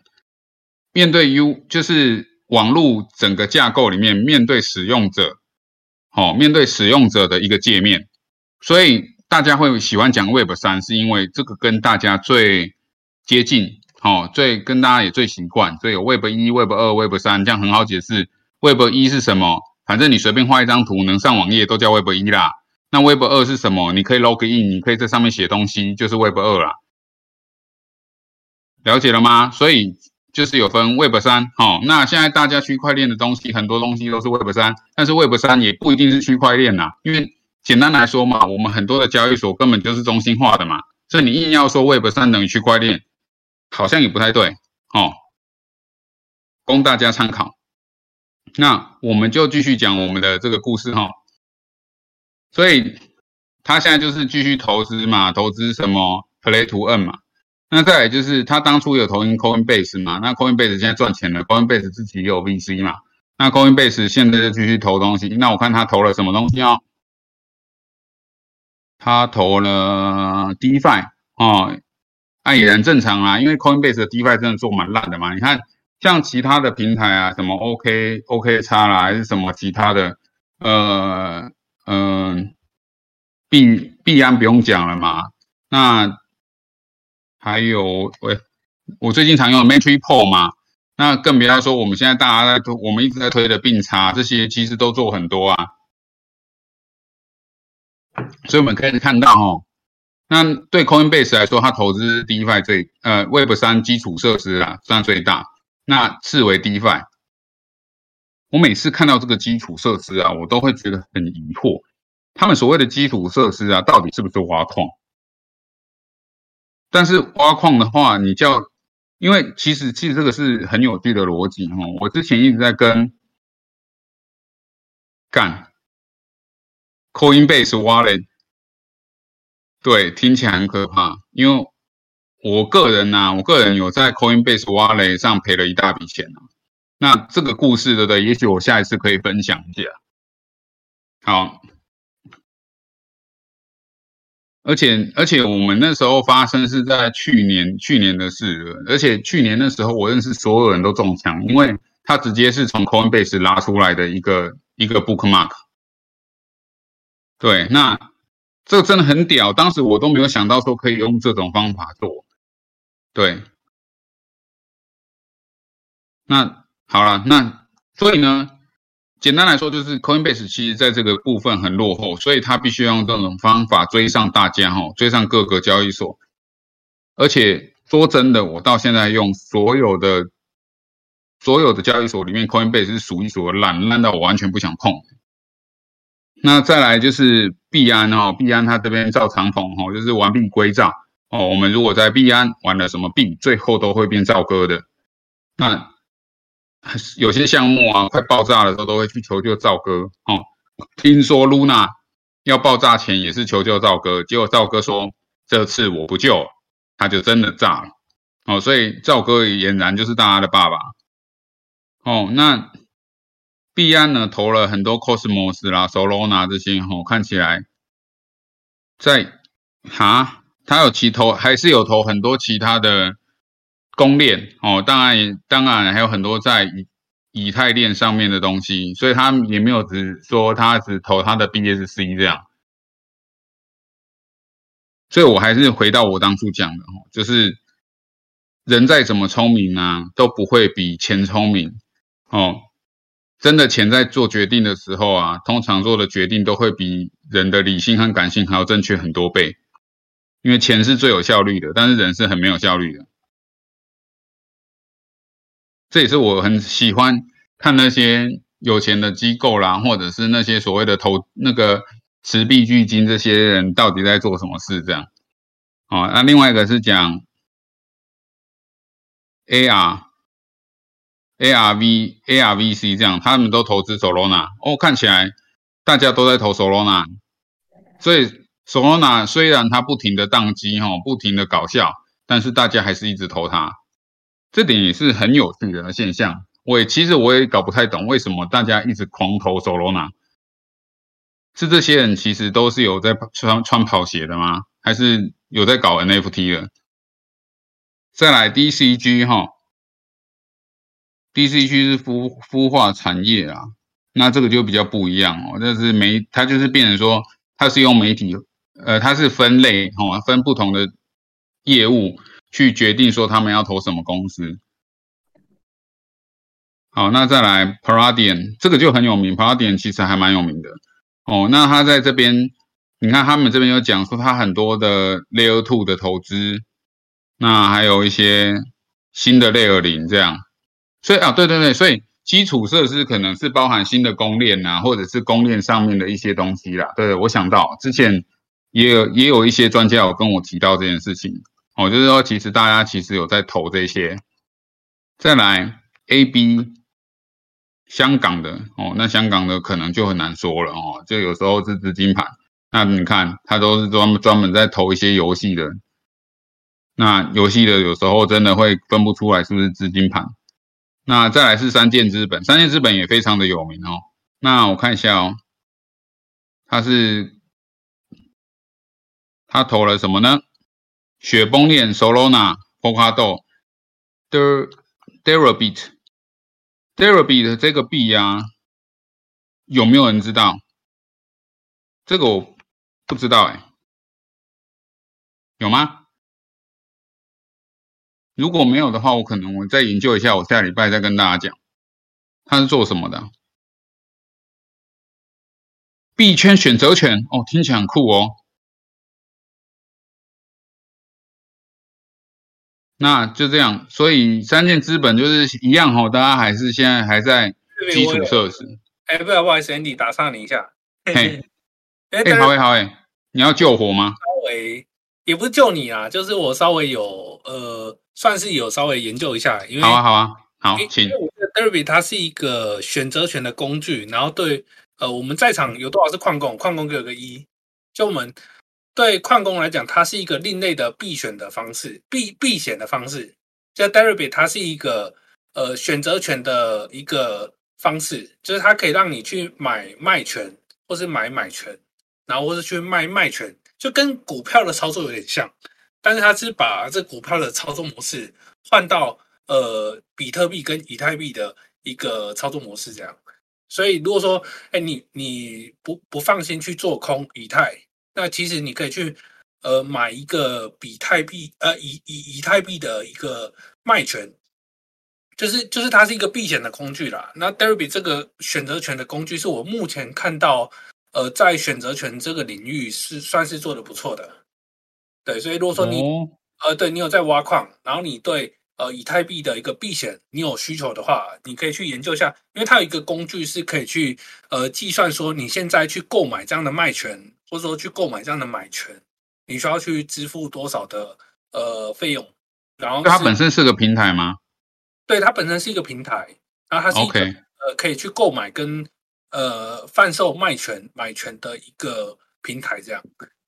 [SPEAKER 1] 面对 U 就是网络整个架构里面面对使用者，哦，面对使用者的一个界面，所以。大家会喜欢讲 Web 三，是因为这个跟大家最接近，哦，最跟大家也最习惯，所以有 Web 一、Web 二、Web 三，这样很好解释。Web 一是什么？反正你随便画一张图能上网页都叫 Web 一啦。那 Web 二是什么？你可以 log in，你可以在上面写东西，就是 Web 二啦。了解了吗？所以就是有分 Web 三，哦，那现在大家区块链的东西很多东西都是 Web 三，但是 Web 三也不一定是区块链呐，因为。简单来说嘛，我们很多的交易所根本就是中心化的嘛，所以你硬要说 Web 三等于区块链，好像也不太对哦，供大家参考。那我们就继续讲我们的这个故事哈。所以他现在就是继续投资嘛，投资什么 Play to Earn 嘛。那再来就是他当初有投进 Coinbase 嘛，那 Coinbase 现在赚钱了，Coinbase 自己也有 VC 嘛，那 Coinbase 现在就继续投东西。那我看他投了什么东西哦？他投了 DeFi 哦，那也很正常啊，因为 Coinbase 的 DeFi 真的做蛮烂的嘛。你看，像其他的平台啊，什么 OK OK 叉啦，还是什么其他的，呃嗯，币币安不用讲了嘛。那还有喂，我最近常用的 MatrixPo 嘛，那更别说我们现在大家在推，我们一直在推的并差，这些其实都做很多啊。所以我们可以看到哈，那对 Coinbase 来说，它投资 DeFi 最呃 Web 三基础设施啊占最大，那次为 DeFi。我每次看到这个基础设施啊，我都会觉得很疑惑，他们所谓的基础设施啊，到底是不是挖矿？但是挖矿的话，你叫，因为其实其实这个是很有趣的逻辑哈。我之前一直在跟干。Coinbase 挖的对，听起来很可怕。因为我个人呢，我个人有在 Coinbase Wallet 上赔了一大笔钱啊。那这个故事，对不对？也许我下一次可以分享一下。好，而且而且我们那时候发生是在去年去年的事，而且去年那时候我认识所有人都中枪，因为他直接是从 Coinbase 拉出来的一个一个 Bookmark。对，那这个真的很屌，当时我都没有想到说可以用这种方法做。对，那好了，那所以呢，简单来说就是 Coinbase 其实在这个部分很落后，所以他必须要用这种方法追上大家哈，追上各个交易所。而且说真的，我到现在用所有的所有的交易所里面，Coinbase 是数一数二烂，烂到我完全不想碰。那再来就是币安哦，币安它这边造长虹哦，就是完璧归赵哦。我们如果在币安玩了什么币，最后都会变赵哥的。那有些项目啊，快爆炸的时候都会去求救赵哥哦。听说 Luna 要爆炸前也是求救赵哥，结果赵哥说这次我不救，他就真的炸了哦。所以赵哥俨然就是大家的爸爸哦。那。币安呢投了很多 Cosmos 啦、Solana 这些，吼看起来在哈，他有其投还是有投很多其他的公链哦，当然当然还有很多在以以太链上面的东西，所以他也没有只说他只投他的 BSC 这样，所以我还是回到我当初讲的哦，就是人再怎么聪明啊，都不会比钱聪明哦。真的钱在做决定的时候啊，通常做的决定都会比人的理性和感性还要正确很多倍，因为钱是最有效率的，但是人是很没有效率的。这也是我很喜欢看那些有钱的机构啦，或者是那些所谓的投那个持币巨金这些人到底在做什么事这样。哦，那另外一个是讲 AR。ARV、ARVC 这样，他们都投资 Solana 哦，看起来大家都在投 Solana，所以 Solana 虽然它不停的宕机哈，不停的搞笑，但是大家还是一直投它，这点也是很有趣的现象。我也其实我也搞不太懂为什么大家一直狂投 Solana，是这些人其实都是有在穿穿跑鞋的吗？还是有在搞 NFT 的？再来 DCG 哈。D C 区是孵孵化产业啊，那这个就比较不一样哦。这是媒，它就是变成说，它是用媒体，呃，它是分类哦，分不同的业务去决定说他们要投什么公司。好，那再来 Paradian，这个就很有名，Paradian 其实还蛮有名的哦。那他在这边，你看他们这边有讲说，他很多的 Layer Two 的投资，那还有一些新的 Layer 零这样。所以啊，对对对，所以基础设施可能是包含新的公链呐，或者是公链上面的一些东西啦。对，我想到之前也有也有一些专家有跟我提到这件事情，哦，就是说其实大家其实有在投这些。再来 A B 香港的哦，那香港的可能就很难说了哦，就有时候是资金盘，那你看他都是专专门在投一些游戏的，那游戏的有时候真的会分不出来是不是资金盘。那再来是三箭资本，三箭资本也非常的有名哦。那我看一下哦，他是他投了什么呢？雪崩链、Solana、Polkadot、Der Deribit、Deribit 这个币呀，有没有人知道？这个我不知道哎，有吗？如果没有的话，我可能我再研究一下，我下礼拜再跟大家讲，他是做什么的？币圈选择权哦，听起来很酷哦。那就这样，所以三件资本就是一样哦，大家还是现在还在基础设施。
[SPEAKER 3] 哎，不好意思，Andy 打上你一下。
[SPEAKER 1] 嘿，[laughs] 哎，好哎，好哎，你要救火吗？
[SPEAKER 3] 稍微也不是救你啊，就是我稍微有呃。算是有稍微研究一下，因为
[SPEAKER 1] 好啊好啊好，请。
[SPEAKER 3] Derby 它是一个选择权的工具，然后对呃，我们在场有多少是矿工？矿工给有个一。就我们对矿工来讲，它是一个另类的避选的方式，避避险的方式。就 Deribit，它是一个呃选择权的一个方式，就是它可以让你去买卖权，或是买买权，然后或是去卖卖权，就跟股票的操作有点像，但是他是把这股票的操作模式换到呃比特币跟以太币的一个操作模式这样。所以如果说，哎，你你不不放心去做空以太，那其实你可以去。呃，买一个比特币，呃，以以以太币的一个卖权，就是就是它是一个避险的工具啦。那 Derby 这个选择权的工具，是我目前看到，呃，在选择权这个领域是算是做的不错的。对，所以如果说你，呃，对你有在挖矿，然后你对呃以太币的一个避险你有需求的话，你可以去研究一下，因为它有一个工具是可以去呃计算说你现在去购买这样的卖权，或者说去购买这样的买权。你需要去支付多少的呃费用？然后
[SPEAKER 1] 它本身是个平台吗？
[SPEAKER 3] 对，它本身是一个平台，然后它是一个呃可以去购买跟呃贩售卖权买权的一个平台，这样。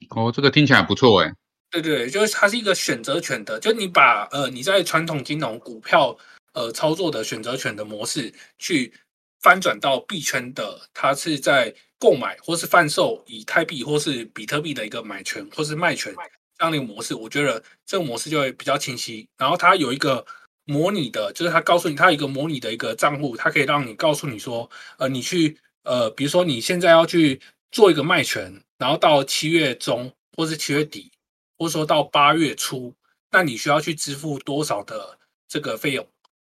[SPEAKER 1] 哦，这个听起来不错哎。
[SPEAKER 3] 对对，就是它是一个选择权的，就你把呃你在传统金融股票呃操作的选择权的模式去翻转到币圈的，它是在。购买或是贩售以太币或是比特币的一个买权或是卖权这样的一个模式，我觉得这个模式就会比较清晰。然后它有一个模拟的，就是它告诉你，它有一个模拟的一个账户，它可以让你告诉你说，呃，你去呃，比如说你现在要去做一个卖权，然后到七月中或是七月底，或者说到八月初，那你需要去支付多少的这个费用？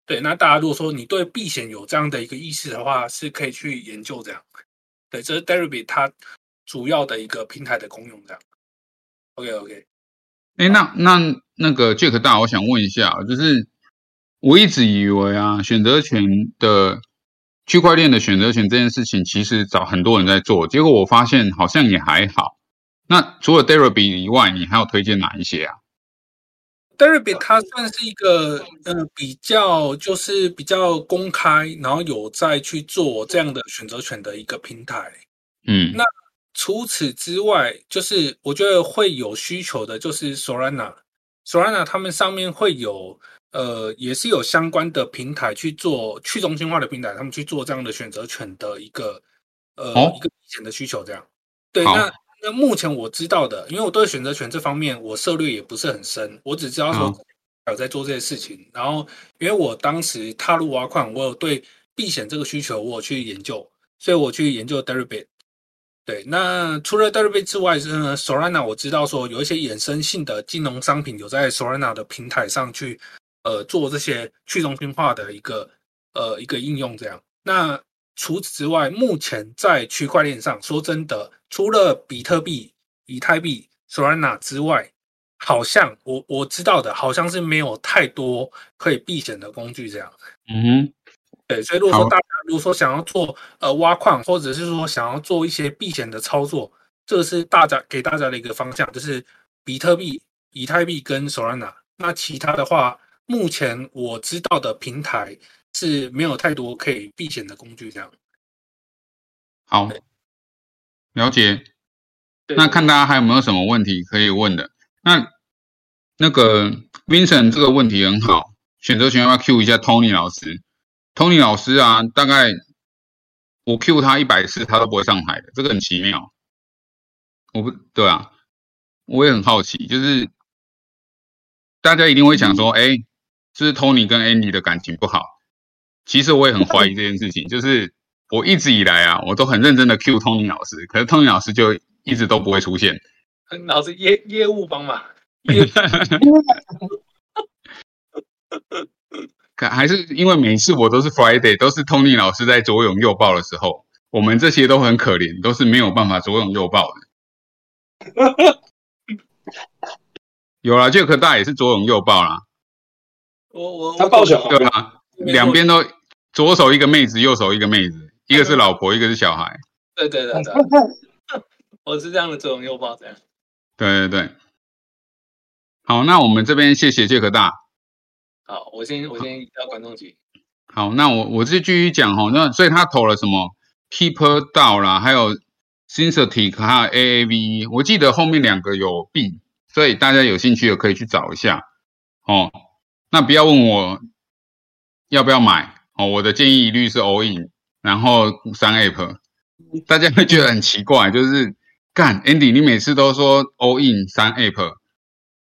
[SPEAKER 3] 对，那大家如果说你对避险有这样的一个意识的话，是可以去研究这样。对，这是 Derby 它主要的一个平台的功用，这样。OK OK。
[SPEAKER 1] 哎，那那那个 Jack 大，我想问一下，就是我一直以为啊，选择权的区块链的选择权这件事情，其实找很多人在做，结果我发现好像也还好。那除了 Derby 以外，你还要推荐哪一些啊
[SPEAKER 3] ？Derby 它算是一个呃比较就是比较公开，然后有在去做这样的选择权的一个平台。
[SPEAKER 1] 嗯，
[SPEAKER 3] 那除此之外，就是我觉得会有需求的，就是 Solana，Solana 他们上面会有呃也是有相关的平台去做去中心化的平台，他们去做这样的选择权的一个呃一个以前的需求，这样。对，那。那目前我知道的，因为我对选择权这方面我涉猎也不是很深，我只知道说有在做这些事情。然后，因为我当时踏入挖矿，我有对避险这个需求，我有去研究，所以我去研究 Deribit。对，那除了 Deribit 之外，呃，Solana 我知道说有一些衍生性的金融商品有在 Solana 的平台上去呃做这些去中心化的一个呃一个应用，这样。那除此之外，目前在区块链上，说真的，除了比特币、以太币、Solana 之外，好像我我知道的，好像是没有太多可以避险的工具这样。
[SPEAKER 1] 嗯，
[SPEAKER 3] 对，所以如果说大家如果说想要做呃挖矿，或者是说想要做一些避险的操作，这是大家给大家的一个方向，就是比特币、以太币跟 Solana。那其他的话，目前我知道的平台。是没有太多可以避险的工具，这样。
[SPEAKER 1] 好，了解。那看大家还有没有什么问题可以问的？那那个 Vincent 这个问题很好，选择权要不要 Q 一下 Tony 老师？Tony 老师啊，大概我 Q 他一百次，他都不会上台的，这个很奇妙。我不对啊，我也很好奇，就是大家一定会想说，哎，是不是 Tony 跟 Andy 的感情不好？其实我也很怀疑这件事情，就是我一直以来啊，我都很认真的 Q Tony 老师，可是 Tony 老师就一直都不会出现。
[SPEAKER 3] 老师业业务帮忙，
[SPEAKER 1] 可 [laughs] 还是因为每次我都是 Friday，都是 Tony 老师在左拥右抱的时候，我们这些都很可怜，都是没有办法左拥右抱的。[laughs] 有了，这颗大也是左拥右抱啦。
[SPEAKER 3] 我我
[SPEAKER 2] 他抱小孩
[SPEAKER 1] 对吧？两边都。左手一个妹子，右手一个妹子，一个是老婆，一个是小孩。
[SPEAKER 3] 对对对对，[laughs] 我是这样的左拥右抱这样。
[SPEAKER 1] 对对对，好，那我们这边谢谢杰克大。
[SPEAKER 3] 好，我先我先到观众席。
[SPEAKER 1] 好，那我我是继续讲哈，那所以他投了什么 Keeper 到啦，还有 Synthetic 还有 AAV，我记得后面两个有 B，所以大家有兴趣的可以去找一下哦。那不要问我要不要买哦，我的建议一律是 All In，然后三 App，大家会觉得很奇怪，就是干 Andy，你每次都说 All In 三 App，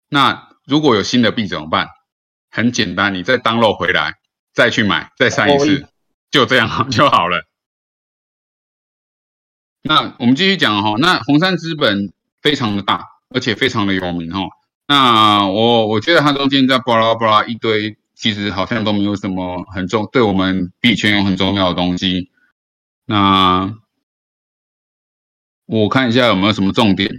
[SPEAKER 1] 那如果有新的币怎么办？很简单，你再 download 回来，再去买，再上一次，就这样就好了。那我们继续讲哈，那红杉资本非常的大，而且非常的有名哈。那我我觉得它中间在巴拉巴拉一堆，其实好像都没有什么很重，对我们币圈有很重要的东西。那我看一下有没有什么重点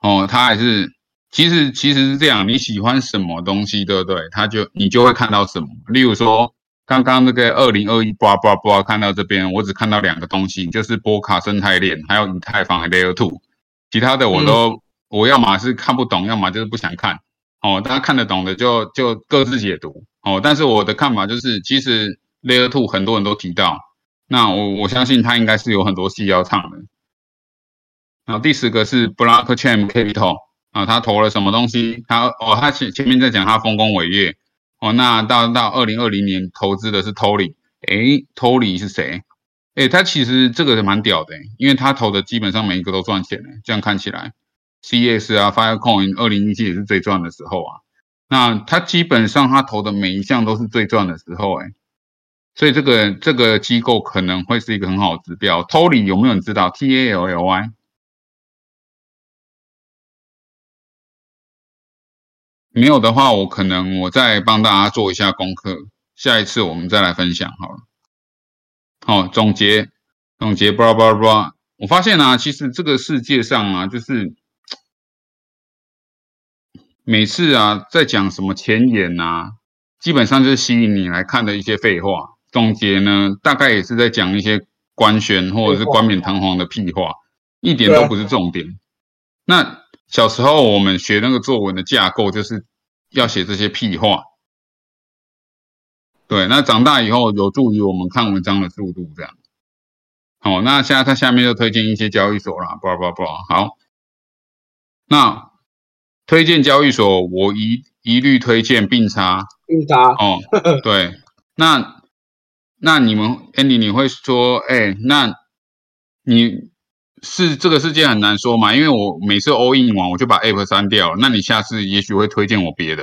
[SPEAKER 1] 哦，它还是。其实其实是这样，你喜欢什么东西，对不对？他就你就会看到什么。例如说，刚刚那个二零二一，叭叭叭，看到这边，我只看到两个东西，就是波卡生态链，还有以太坊 Layer Two，其他的我都我要么是看不懂，要么就是不想看。哦，大家看得懂的就就各自解读。哦，但是我的看法就是，其实 Layer Two 很多人都提到，那我我相信他应该是有很多戏要唱的。然后第十个是 Blockchain Capital。啊，他投了什么东西？他哦，他前前面在讲他丰功伟业哦。那到到二零二零年投资的是 Toly，诶 t o l y 是谁？诶，他其实这个是蛮屌的，因为他投的基本上每一个都赚钱的。这样看起来，CS 啊，Firecoin 二零一七也是最赚的时候啊。那他基本上他投的每一项都是最赚的时候，诶，所以这个这个机构可能会是一个很好的指标。Toly 有没有人知道？T A L L Y？没有的话，我可能我再帮大家做一下功课，下一次我们再来分享好了。好，总结总结，blah blah blah。我发现啊，其实这个世界上啊，就是每次啊在讲什么前言啊，基本上就是吸引你来看的一些废话。总结呢，大概也是在讲一些官宣或者是冠冕堂皇的屁话，一点都不是重点。那。小时候我们学那个作文的架构，就是要写这些屁话。对，那长大以后有助于我们看文章的速度，这样。好，那现在他下面就推荐一些交易所啦，不不不，好。那推荐交易所，我一一律推荐并差。
[SPEAKER 2] 并差。
[SPEAKER 1] 哦，对。那那你们 Andy 你会说，哎，那你？是这个世界很难说嘛，因为我每次 all in 完我就把 app 删掉，那你下次也许会推荐我别的。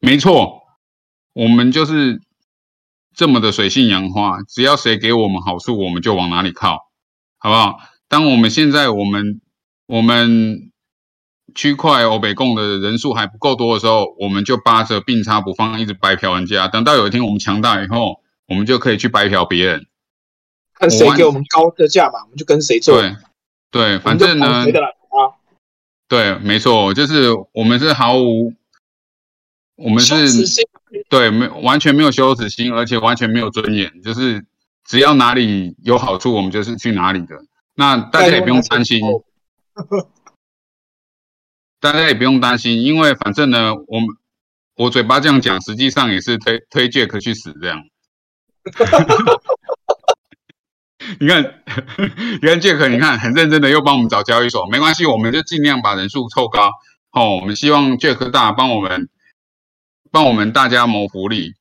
[SPEAKER 1] 没错，我们就是这么的水性杨花，只要谁给我们好处，我们就往哪里靠，好不好？当我们现在我们我们区块欧北共的人数还不够多的时候，我们就扒着并差不放，一直白嫖人家。等到有一天我们强大以后，我们就可以去白嫖别人，
[SPEAKER 2] 看谁给我们高的价嘛，我们就跟谁做。
[SPEAKER 1] 对，反正呢，对，没错，就是我们是毫无，我们是，对，没完全没有羞耻心，而且完全没有尊严，就是只要哪里有好处，我们就是去哪里的。那大家也不用担心，大家也不用担心，因为反正呢，我们我嘴巴这样讲，实际上也是推推 Jack 去死这样。[laughs] 你看，[laughs] 你看杰克，你看很认真的又帮我们找交易所，没关系，我们就尽量把人数凑高。哦，我们希望杰克大帮我们，帮我们大家谋福利。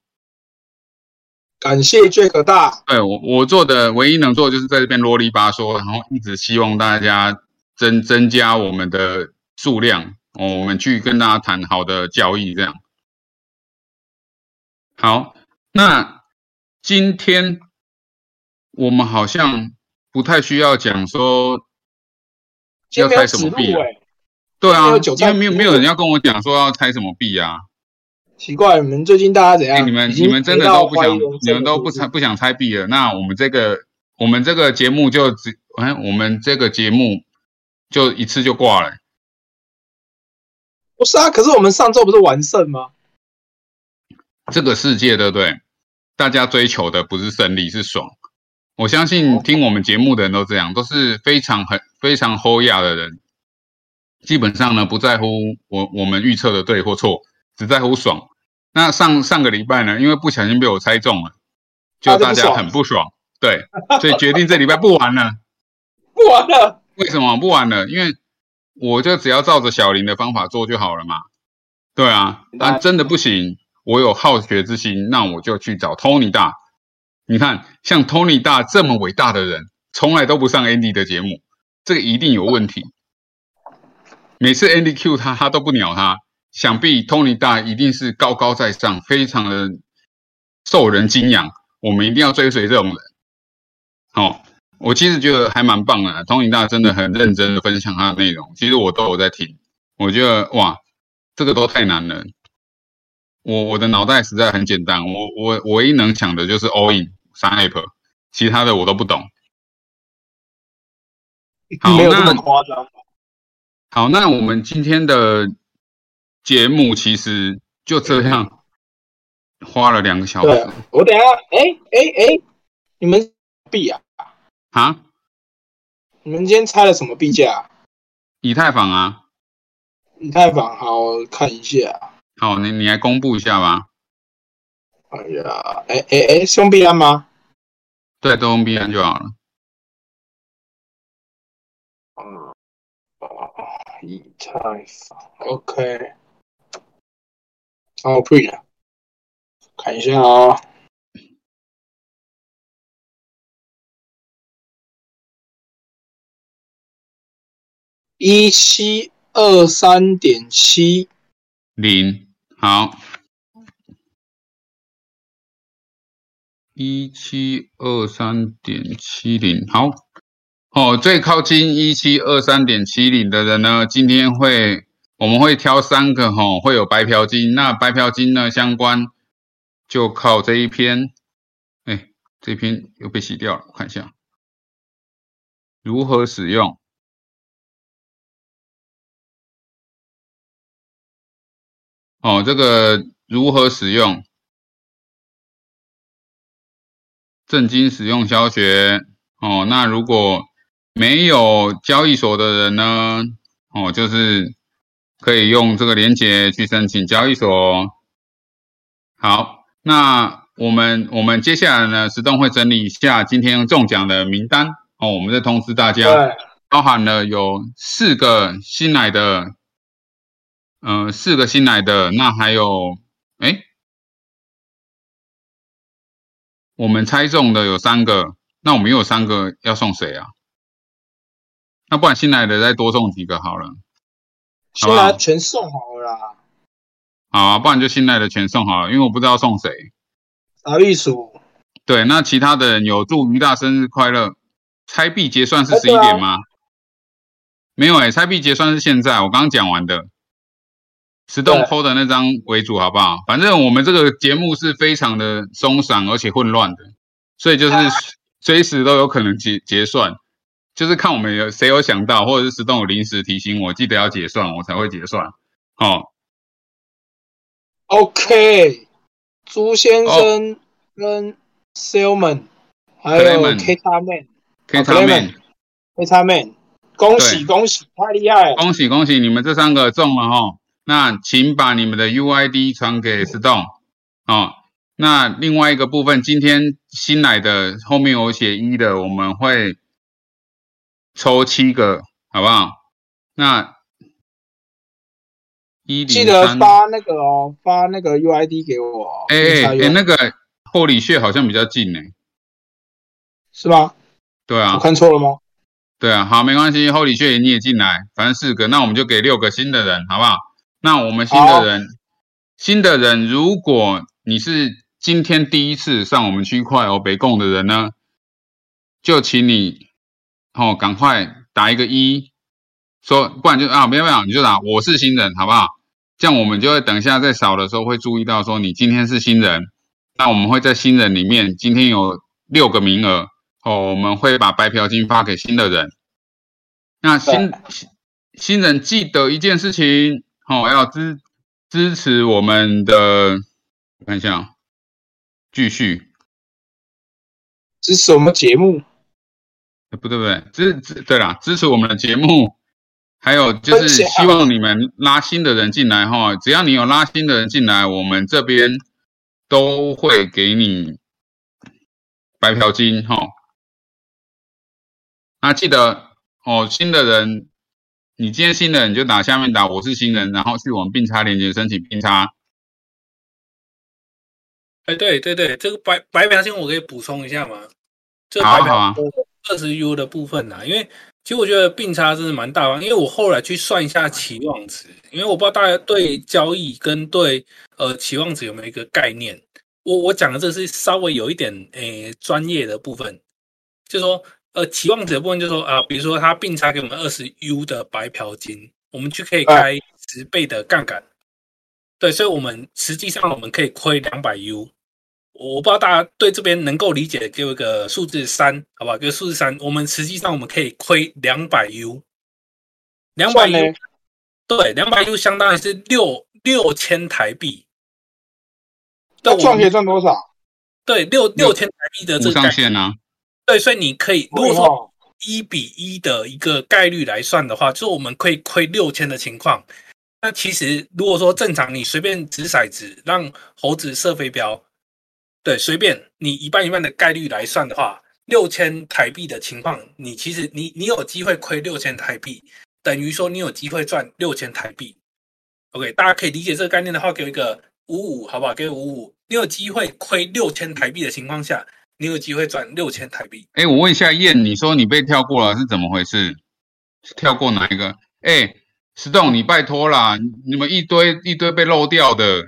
[SPEAKER 2] 感谢杰克大。
[SPEAKER 1] 对我，我做的唯一能做就是在这边啰里吧嗦，然后一直希望大家增增加我们的数量，哦，我们去跟大家谈好的交易，这样。好，那今天。我们好像不太需要讲说要猜什么币，对啊，因为没有没有人要跟我讲说要猜什么币啊。
[SPEAKER 2] 奇怪，你们最近大家怎样？
[SPEAKER 1] 你们你们真的都不想，你们都不猜不想猜币了？那我们这个我们这个节目就只，哎，我们这个节目就一次就挂了。
[SPEAKER 2] 不是啊，可是我们上周不是完胜吗？
[SPEAKER 1] 这个世界对不对？大家追求的不是胜利，是爽。我相信听我们节目的人都这样，都是非常很非常 hold 亚的人，基本上呢不在乎我我们预测的对或错，只在乎爽。那上上个礼拜呢，因为不小心被我猜中了，就大家很不爽，对，所以决定这礼拜不玩了。[laughs]
[SPEAKER 2] 不玩了，
[SPEAKER 1] 为什么不玩了？因为我就只要照着小林的方法做就好了嘛。对啊，但真的不行，我有好学之心，那我就去找 Tony 大。你看，像 Tony 大这么伟大的人，从来都不上 Andy 的节目，这个一定有问题。每次 Andy Q 他，他都不鸟他，想必 Tony 大一定是高高在上，非常的受人敬仰。我们一定要追随这种人。好、我其实觉得还蛮棒的，Tony 大真的很认真的分享他的内容，其实我都有在听。我觉得哇，这个都太难了。我我的脑袋实在很简单，我我我唯一能想的就是 all in 三 app，其他的我都不懂。好
[SPEAKER 2] 没有那么
[SPEAKER 1] 那
[SPEAKER 2] 夸张。
[SPEAKER 1] 好，那我们今天的节目其实就这样，花了两个小
[SPEAKER 2] 对
[SPEAKER 1] 时，
[SPEAKER 2] 我等下，哎哎哎，你们闭啊？
[SPEAKER 1] 啊，
[SPEAKER 2] 你们今天拆了什么币价？
[SPEAKER 1] 以太坊啊，
[SPEAKER 2] 以太坊，好我看一下。
[SPEAKER 1] 好，你你来公布一下吧。
[SPEAKER 2] 哎呀，哎哎哎，是用币安吗？
[SPEAKER 1] 对，都用币安就好了。
[SPEAKER 2] 嗯，哦，以太坊，OK。好，pre 了，看一下啊、一七二三点七，
[SPEAKER 1] 零，好，一七二三点七零，好，哦，最靠近一七二三点七零的人呢，今天会我们会挑三个哈、哦，会有白嫖金，那白嫖金呢相关就靠这一篇，哎，这篇又被洗掉了，我看一下。如何使用。哦，这个如何使用？正经使用消学哦。那如果没有交易所的人呢？哦，就是可以用这个链接去申请交易所。好，那我们我们接下来呢，石栋会整理一下今天中奖的名单哦，我们再通知大家。包含了有四个新来的，呃，四个新来的，那还有，哎，我们猜中的有三个，那我们又有三个要送谁啊？那不然新来的再多送几个好了，
[SPEAKER 2] 现在全送好了啦。
[SPEAKER 1] 好啊，不然就新来的全送好了，因为我不知道送谁。
[SPEAKER 2] 啥秘书？
[SPEAKER 1] 对，那其他的人有祝于大生日快乐，拆币结算是十一点吗？没有哎、拆币结算是现在，我刚刚讲完的。石洞
[SPEAKER 2] 对
[SPEAKER 1] PO 的那张为主，好不好？反正我们这个节目是非常的松散而且混乱的，所以就是随时都有可能结结算，就是看我们有谁有想到，或者是石洞有临时提醒我，记得要结算，我才会结算。哦
[SPEAKER 2] ，OK，朱先生跟 Salman，、还有
[SPEAKER 1] Clement
[SPEAKER 2] K 叉 Man、
[SPEAKER 1] 可以
[SPEAKER 2] Clement
[SPEAKER 1] 擦面
[SPEAKER 2] ，K 叉 Man，恭喜恭喜，太厉害了！
[SPEAKER 1] 恭喜恭喜，你们这三个中了哈！那请把你们的 UID 传给 Stone 哦。那另外一个部分，今天新来的后面有写一的，我们会抽七个，好不好？那一
[SPEAKER 2] 记得，发那个哦，发那个 UID 给我哦。
[SPEAKER 1] 哎哎哎，那个后里穴好像比较近呢。
[SPEAKER 2] 是吧？
[SPEAKER 1] 对啊
[SPEAKER 2] 我，看错了吗？
[SPEAKER 1] 对啊，好，没关系，后里穴你也进来，反正四个，那我们就给六个新的人，好不好？那我们新的人，新的人，如果你是今天第一次上我们区块哦北贡的人呢，就请你哦赶快打一个一，说不然就啊没有没有，你就打我是新人，好不好？这样我们就会等一下在扫的时候会注意到说你今天是新人，那我们会在新人里面今天有六个名额哦，我们会把白嫖金发给新的人。那新新新人记得一件事情哦，要支支持我们的，我看一下哦，继续，
[SPEAKER 2] 支持我们节目，
[SPEAKER 1] 呃不对不对，支支对啦，支持我们的节目，还有就是希望你们拉新的人进来哈，只要你有拉新的人进来，我们这边都会给你白嫖金哈。那记得哦，新的人，你今天新人你就打下面打我是新人，然后去我们并差链接申请并差。
[SPEAKER 3] 哎，对对对，这个白白嫖金我可以补充一下吗？这
[SPEAKER 1] 好好啊，
[SPEAKER 3] 二十 U 的部分呢，因为其实我觉得并差真的蛮大方，因为我后来去算一下期望值，因为我不知道大家对交易跟对呃期望值有没有一个概念。我我讲的这是稍微有一点诶专业的部分，就说呃期望值的部分，就说啊，比如说他并差给我们二十 U 的白嫖金，我们就可以开十倍的杠杆，对，所以我们实际上我们可以亏两百 U。我不知道大家对这边能够理解，给我一个数字三，好不好？给个数字三，我们实际上我们可以亏两百 U，两百 U，对，两百 U 相当于是六六千台币。
[SPEAKER 2] 那赚可以赚多少？
[SPEAKER 3] 对，六六千台币的这个
[SPEAKER 1] 上限呢？
[SPEAKER 3] 对，所以你可以如果说一比一的一个概率来算的话，就是我们可以亏六千的情况。那其实如果说正常，你随便掷骰子让猴子射飞镖。对，随便你一半一半的概率来算的话，六千台币的情况，你其实你你有机会亏六千台币，等于说你有机会赚六千台币。OK，大家可以理解这个概念的话，给我一个五五，好不好？给我五五。你有机会亏六千台币的情况下，你有机会赚六千台币。
[SPEAKER 1] 哎，我问一下燕，你说你被跳过了是怎么回事？跳过哪一个？哎，Stone，你拜托啦，你们一堆一堆被漏掉的。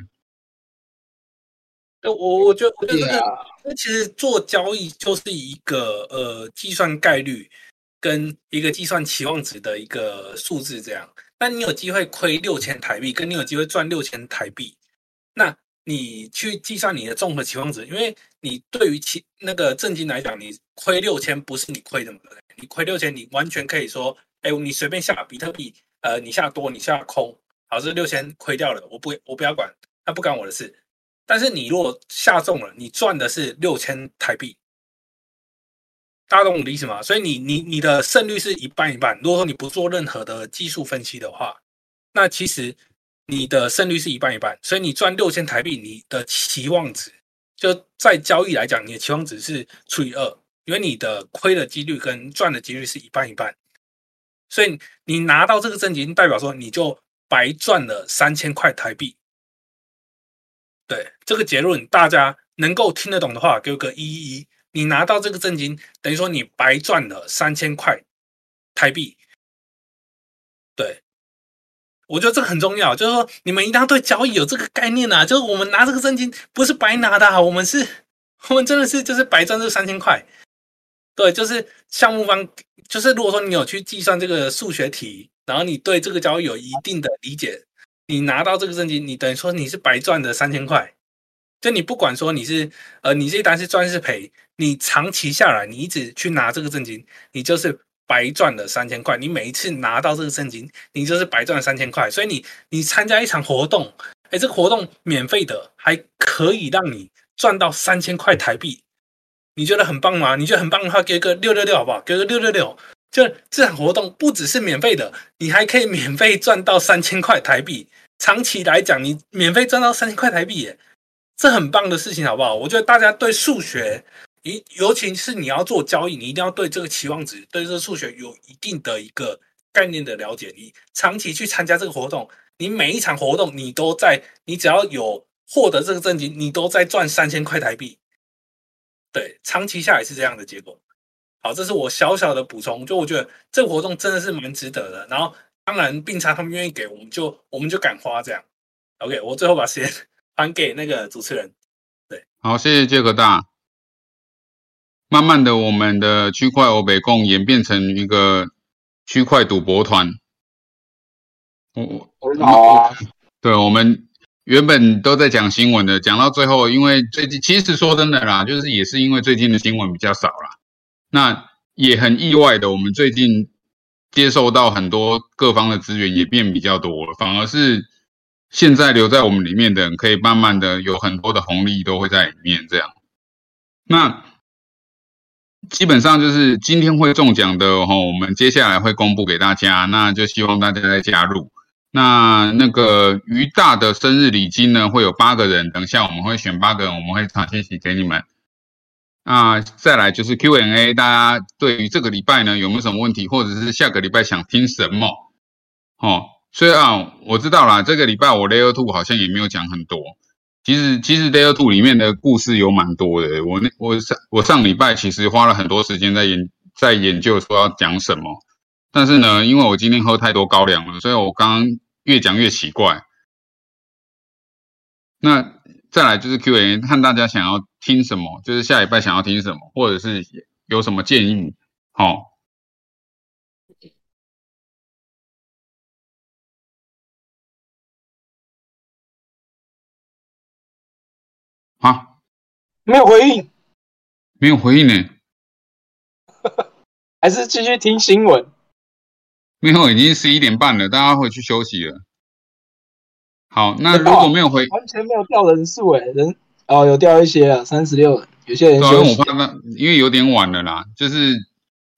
[SPEAKER 3] 我我觉得，我觉得这个，其实做交易就是一个呃计算概率跟一个计算期望值的一个数字这样。那你有机会亏六千台币，跟你有机会赚六千台币，那你去计算你的综合期望值，因为你对于其那个正金来讲，你亏六千不是你亏的，你亏六千，你完全可以说，哎，你随便下比特币，呃，你下多，你下空，好，这六千亏掉了，我不我不要管，那不干我的事。但是你如果下中了，你赚的是六千台币，大家懂我的意思吗？所以你你你的胜率是一半一半。如果说你不做任何的技术分析的话，那其实你的胜率是一半一半。所以你赚六千台币，你的期望值就在交易来讲，你的期望值是除以二，因为你的亏的几率跟赚的几率是一半一半。所以你拿到这个证金，代表说你就白赚了三千块台币。对这个结论，大家能够听得懂的话，给我个一一。你拿到这个证金，等于说你白赚了三千块台币。对，我觉得这个很重要，就是说你们一定要对交易有这个概念啊！就是我们拿这个证金不是白拿的，我们是，我们真的是就是白赚这三千块。对，就是项目方，就是如果说你有去计算这个数学题，然后你对这个交易有一定的理解。你拿到这个证金，你等于说你是白赚的三千块，就你不管说你是呃，你这一单是赚是赔，你长期下来，你一直去拿这个证金，你就是白赚了三千块。你每一次拿到这个证金，你就是白赚了三千块。所以你你参加一场活动，哎，这个活动免费的，还可以让你赚到三千块台币，你觉得很棒吗？你觉得很棒的话，给个六六六好不好？给个六六六。就这场活动不只是免费的，你还可以免费赚到三千块台币。长期来讲，你免费赚到三千块台币，耶，这很棒的事情，好不好？我觉得大家对数学，你尤其是你要做交易，你一定要对这个期望值、对这个数学有一定的一个概念的了解。你长期去参加这个活动，你每一场活动，你都在，你只要有获得这个证金，你都在赚三千块台币。对，长期下来是这样的结果。好，这是我小小的补充，就我觉得这个活动真的是蛮值得的。然后。当然，并差他们愿意给，我们就我们就敢花这样。OK，我最后把时间 [laughs] 还给那个主持人。对，
[SPEAKER 1] 好，谢谢杰克大。慢慢的，我们的区块欧北共演变成一个区块赌博团。
[SPEAKER 2] 我我好啊。
[SPEAKER 1] 对，我们原本都在讲新闻的，讲到最后，因为最近其实说真的啦，就是也是因为最近的新闻比较少啦。那也很意外的，我们最近。接受到很多各方的资源也变比较多了，反而是现在留在我们里面的人，可以慢慢的有很多的红利都会在里面。这样，那基本上就是今天会中奖的哈，我们接下来会公布给大家，那就希望大家再加入。那那个于大的生日礼金呢，会有八个人，等下我们会选八个人，我们会传信息给你们。那再来就是 Q&A，大家对于这个礼拜呢有没有什么问题，或者是下个礼拜想听什么？哦，虽然我知道啦，这个礼拜我 Layer Two 好像也没有讲很多。其实其实 Day Two 里面的故事有蛮多的。我那我上我上礼拜其实花了很多时间在研在研究说要讲什么，但是呢，因为我今天喝太多高粱了，所以我刚刚越讲越奇怪。那再来就是 Q&A，看大家想要听什么，就是下礼拜想要听什么，或者是有什么建议，好。啊，
[SPEAKER 2] 没有回应，
[SPEAKER 1] 没有回应呢，[laughs]
[SPEAKER 2] 还是继续听新闻？
[SPEAKER 1] 没有，已经十一点半了，大家回去休息了。好，那如果没有回，
[SPEAKER 2] 完全没有掉人数诶，人哦有掉一些啊，三十六人，有些人休息。
[SPEAKER 1] 我怕那因为有点晚了啦，就是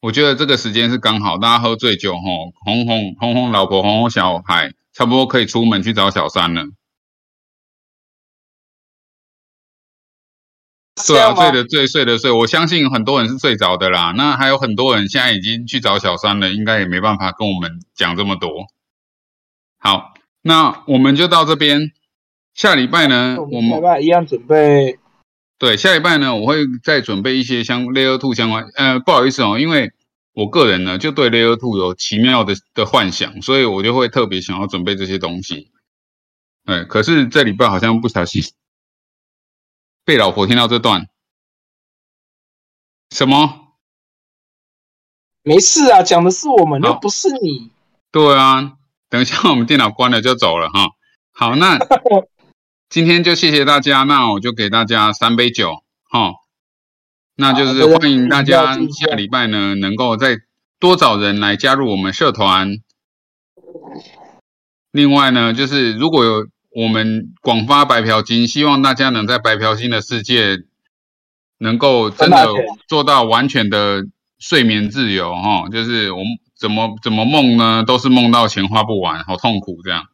[SPEAKER 1] 我觉得这个时间是刚好，大家喝醉酒吼，哄哄哄哄老婆，哄哄小孩，差不多可以出门去找小三了。[laughs] 对啊，醉的醉，睡的睡。我相信很多人是睡着的啦。那还有很多人现在已经去找小三了，应该也没办法跟我们讲这么多。好，那我们就到这边。下礼拜呢，我们
[SPEAKER 2] 下礼拜一样准备。
[SPEAKER 1] 对，下礼拜呢，我会再准备一些相 Layer Two 相关。呃，不好意思哦，因为我个人呢就对 Layer Two 有奇妙的的幻想，所以我就会特别想要准备这些东西。哎，可是这礼拜好像不小心。被老婆听到这段，什么？
[SPEAKER 2] 没事啊，讲的是我们，又不是你。
[SPEAKER 1] 对啊，等一下我们电脑关了就走了哈。好，那 [laughs] 今天就谢谢大家，那我就给大家三杯酒哈。那就是欢迎大家下礼拜呢，能够再多找人来加入我们社团。另外呢，就是如果有。我们广发白嫖金，希望大家能在白嫖金的世界，能够真的做到完全的睡眠自由哈。就是我们怎么怎么梦呢，都是梦到钱花不完，好痛苦这样。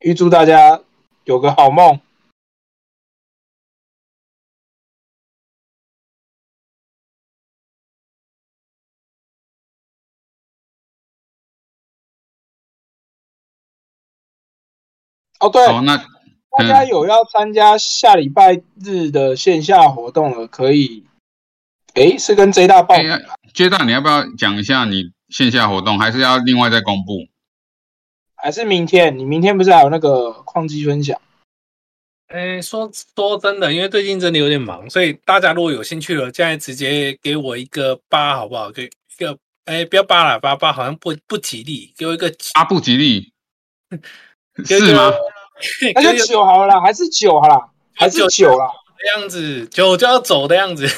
[SPEAKER 2] 预祝大家有个好梦。哦，对，
[SPEAKER 1] 那
[SPEAKER 2] 大家有要参加下礼拜日的线下活动了，可以，哎，是跟 J 大报。
[SPEAKER 1] J 大，你要不要讲一下你线下活动，还是要另外再公布？
[SPEAKER 2] 还是明天？你明天不是还有那个矿机分享？
[SPEAKER 3] 哎，说说真的，因为最近真的有点忙，所以大家如果有兴趣了，现在直接给我一个八，好不好？给一个，哎，不要八了，八八好像不不吉利，给我一个
[SPEAKER 1] 八不吉利。[laughs] [laughs] 是吗？[laughs]
[SPEAKER 2] 那就九好了，还是九好了，还是九了
[SPEAKER 3] 的样子，九就要走的样子。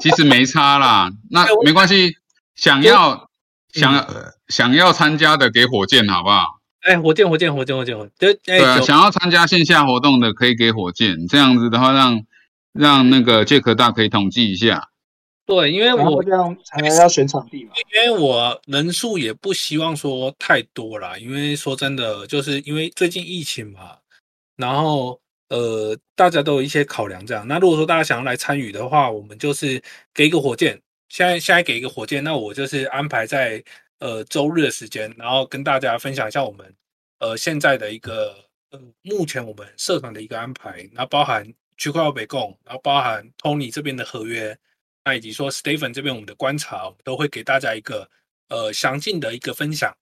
[SPEAKER 1] 其实没差啦，[laughs] 那没关系。想要想要想要参加的给火箭好不好？
[SPEAKER 3] 哎，火箭火箭火箭火箭火箭，
[SPEAKER 1] 对啊，想要参加线下活动的可以给火箭，这样子的话让让那个杰克大可以统计一下。
[SPEAKER 3] 对，因为我
[SPEAKER 2] 这样才能要选场地嘛。
[SPEAKER 3] 因为我人数也不希望说太多啦，因为说真的，就是因为最近疫情嘛，然后呃，大家都有一些考量这样。那如果说大家想要来参与的话，我们就是给一个火箭，现在现在给一个火箭，那我就是安排在呃周日的时间，然后跟大家分享一下我们呃现在的一个呃目前我们社团的一个安排，那包含区块链北供，然后包含 Tony 这边的合约。那以及说，Stephen 这边我们的观察，都会给大家一个呃详尽的一个分享。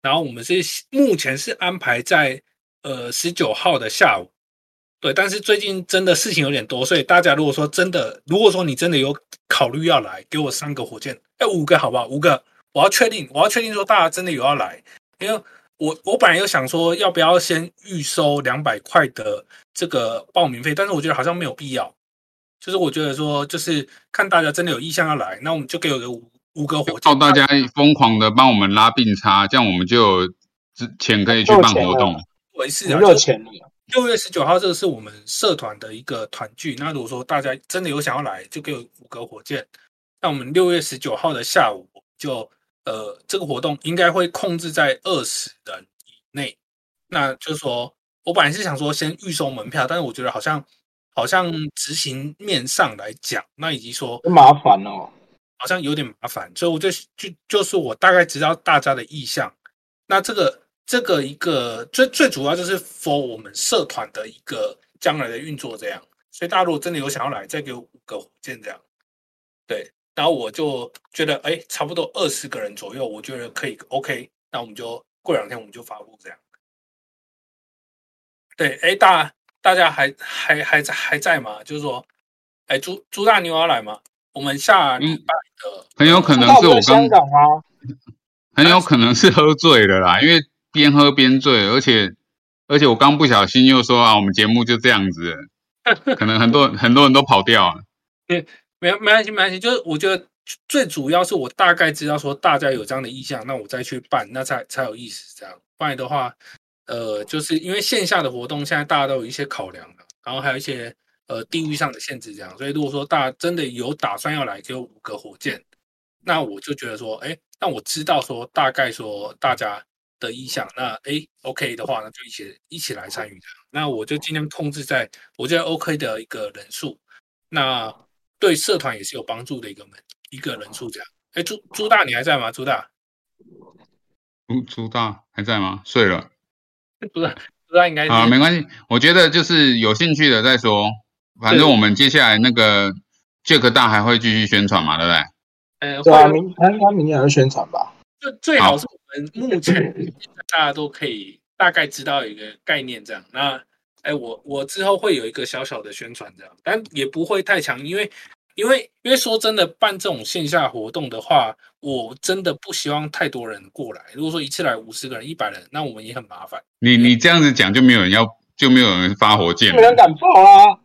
[SPEAKER 3] 然后我们是目前是安排在呃十九号的下午，对。但是最近真的事情有点多，所以大家如果说真的，如果说你真的有考虑要来，给我三个火箭，哎，五个好不好？五个，我要确定，我要确定说大家真的有要来，因为我我本来有想说要不要先预收两百块的这个报名费，但是我觉得好像没有必要。就是我觉得说，就是看大家真的有意向要来，那我们就给有个五五个火，
[SPEAKER 1] 靠大家疯狂的帮我们拉并差，这样我们就有钱可以去办活动。
[SPEAKER 3] 没事
[SPEAKER 2] 啊，热钱
[SPEAKER 3] 六月十九号，这个是我们社团的一个团聚。那如果说大家真的有想要来，就给我五个火箭。那我们六月十九号的下午，就呃，这个活动应该会控制在二十人以内。那就是说我本来是想说先预收门票，但是我觉得好像。好像执行面上来讲，那以及说
[SPEAKER 2] 很麻烦哦。
[SPEAKER 3] 好像有点麻烦，所以我就就就是我大概知道大家的意向。那这个这个一个最最主要就是 for 我们社团的一个将来的运作这样。所以大家如果真的有想要来，再给我五个火箭这样。对，然后我就觉得哎，差不多二十个人左右，我觉得可以 OK。那我们就过两天我们就发布这样。对，哎大大家还还还在还在吗？就是说，哎朱朱大牛要来吗？我们下礼拜的
[SPEAKER 1] 很有可能是我刚，[laughs] 很有可能是喝醉了啦，因为边喝边醉，而且而且我刚不小心又说啊，我们节目就这样子，可能很多 [laughs] 很多人都跑掉了。[laughs]
[SPEAKER 3] 对，没没关系没关系，就是我觉得最主要是我大概知道说大家有这样的意向，那我再去办，那才才有意思。这样不然的话，呃，就是因为线下的活动现在大家都有一些考量的，然后还有一些。呃，地域上的限制这样，所以如果说大家真的有打算要来，给我五个火箭，那我就觉得说，哎，那我知道说大概说大家的意向，那哎，OK 的话那，就一起一起来参与的，那我就尽量控制在我觉得 OK 的一个人数，那对社团也是有帮助的一个门一个人数这样。哎，朱朱大你还在吗？朱大，
[SPEAKER 1] 朱朱大还在吗？睡了？[laughs]
[SPEAKER 3] 不是，朱大应该
[SPEAKER 1] 啊，没关系，我觉得就是有兴趣的再说。反正我们接下来那个 Jack 大还会继续宣传嘛，对不对？
[SPEAKER 3] 呃，
[SPEAKER 2] 对啊，明他应该明年会宣传吧？
[SPEAKER 3] 就最好是我们目前大家都可以大概知道一个概念这样。那哎，我我之后会有一个小小的宣传这样，但也不会太强，因为因为因为说真的，办这种线下活动的话，我真的不希望太多人过来。如果说一次来五十个人、一百人，那我们也很麻烦。
[SPEAKER 1] 你你这样子讲，就没有人要，就没有人发火箭，
[SPEAKER 2] 没人敢报啊。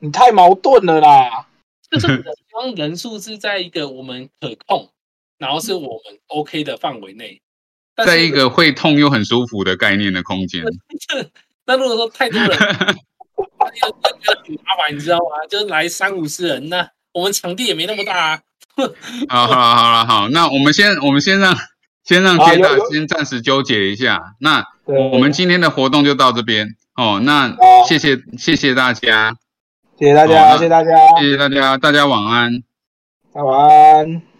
[SPEAKER 2] 你太矛盾了啦！
[SPEAKER 3] 就是希望人数是在一个我们可控，然后是我们 OK 的范围内，
[SPEAKER 1] 在一个会痛又很舒服的概念的空间。[laughs]
[SPEAKER 3] 那如果说太多人，[laughs] 又觉得很麻烦，你知道吗？就是来三五十人，那我们场地也没那么大啊。[laughs]
[SPEAKER 1] 好好了好了好，那我们先我们先让先让杰大先暂时纠结一下。那我们今天的活动就到这边哦。那谢谢谢谢大家。
[SPEAKER 2] 谢谢大家，谢谢大家，
[SPEAKER 1] 谢谢大家，大家晚安，大
[SPEAKER 2] 晚安。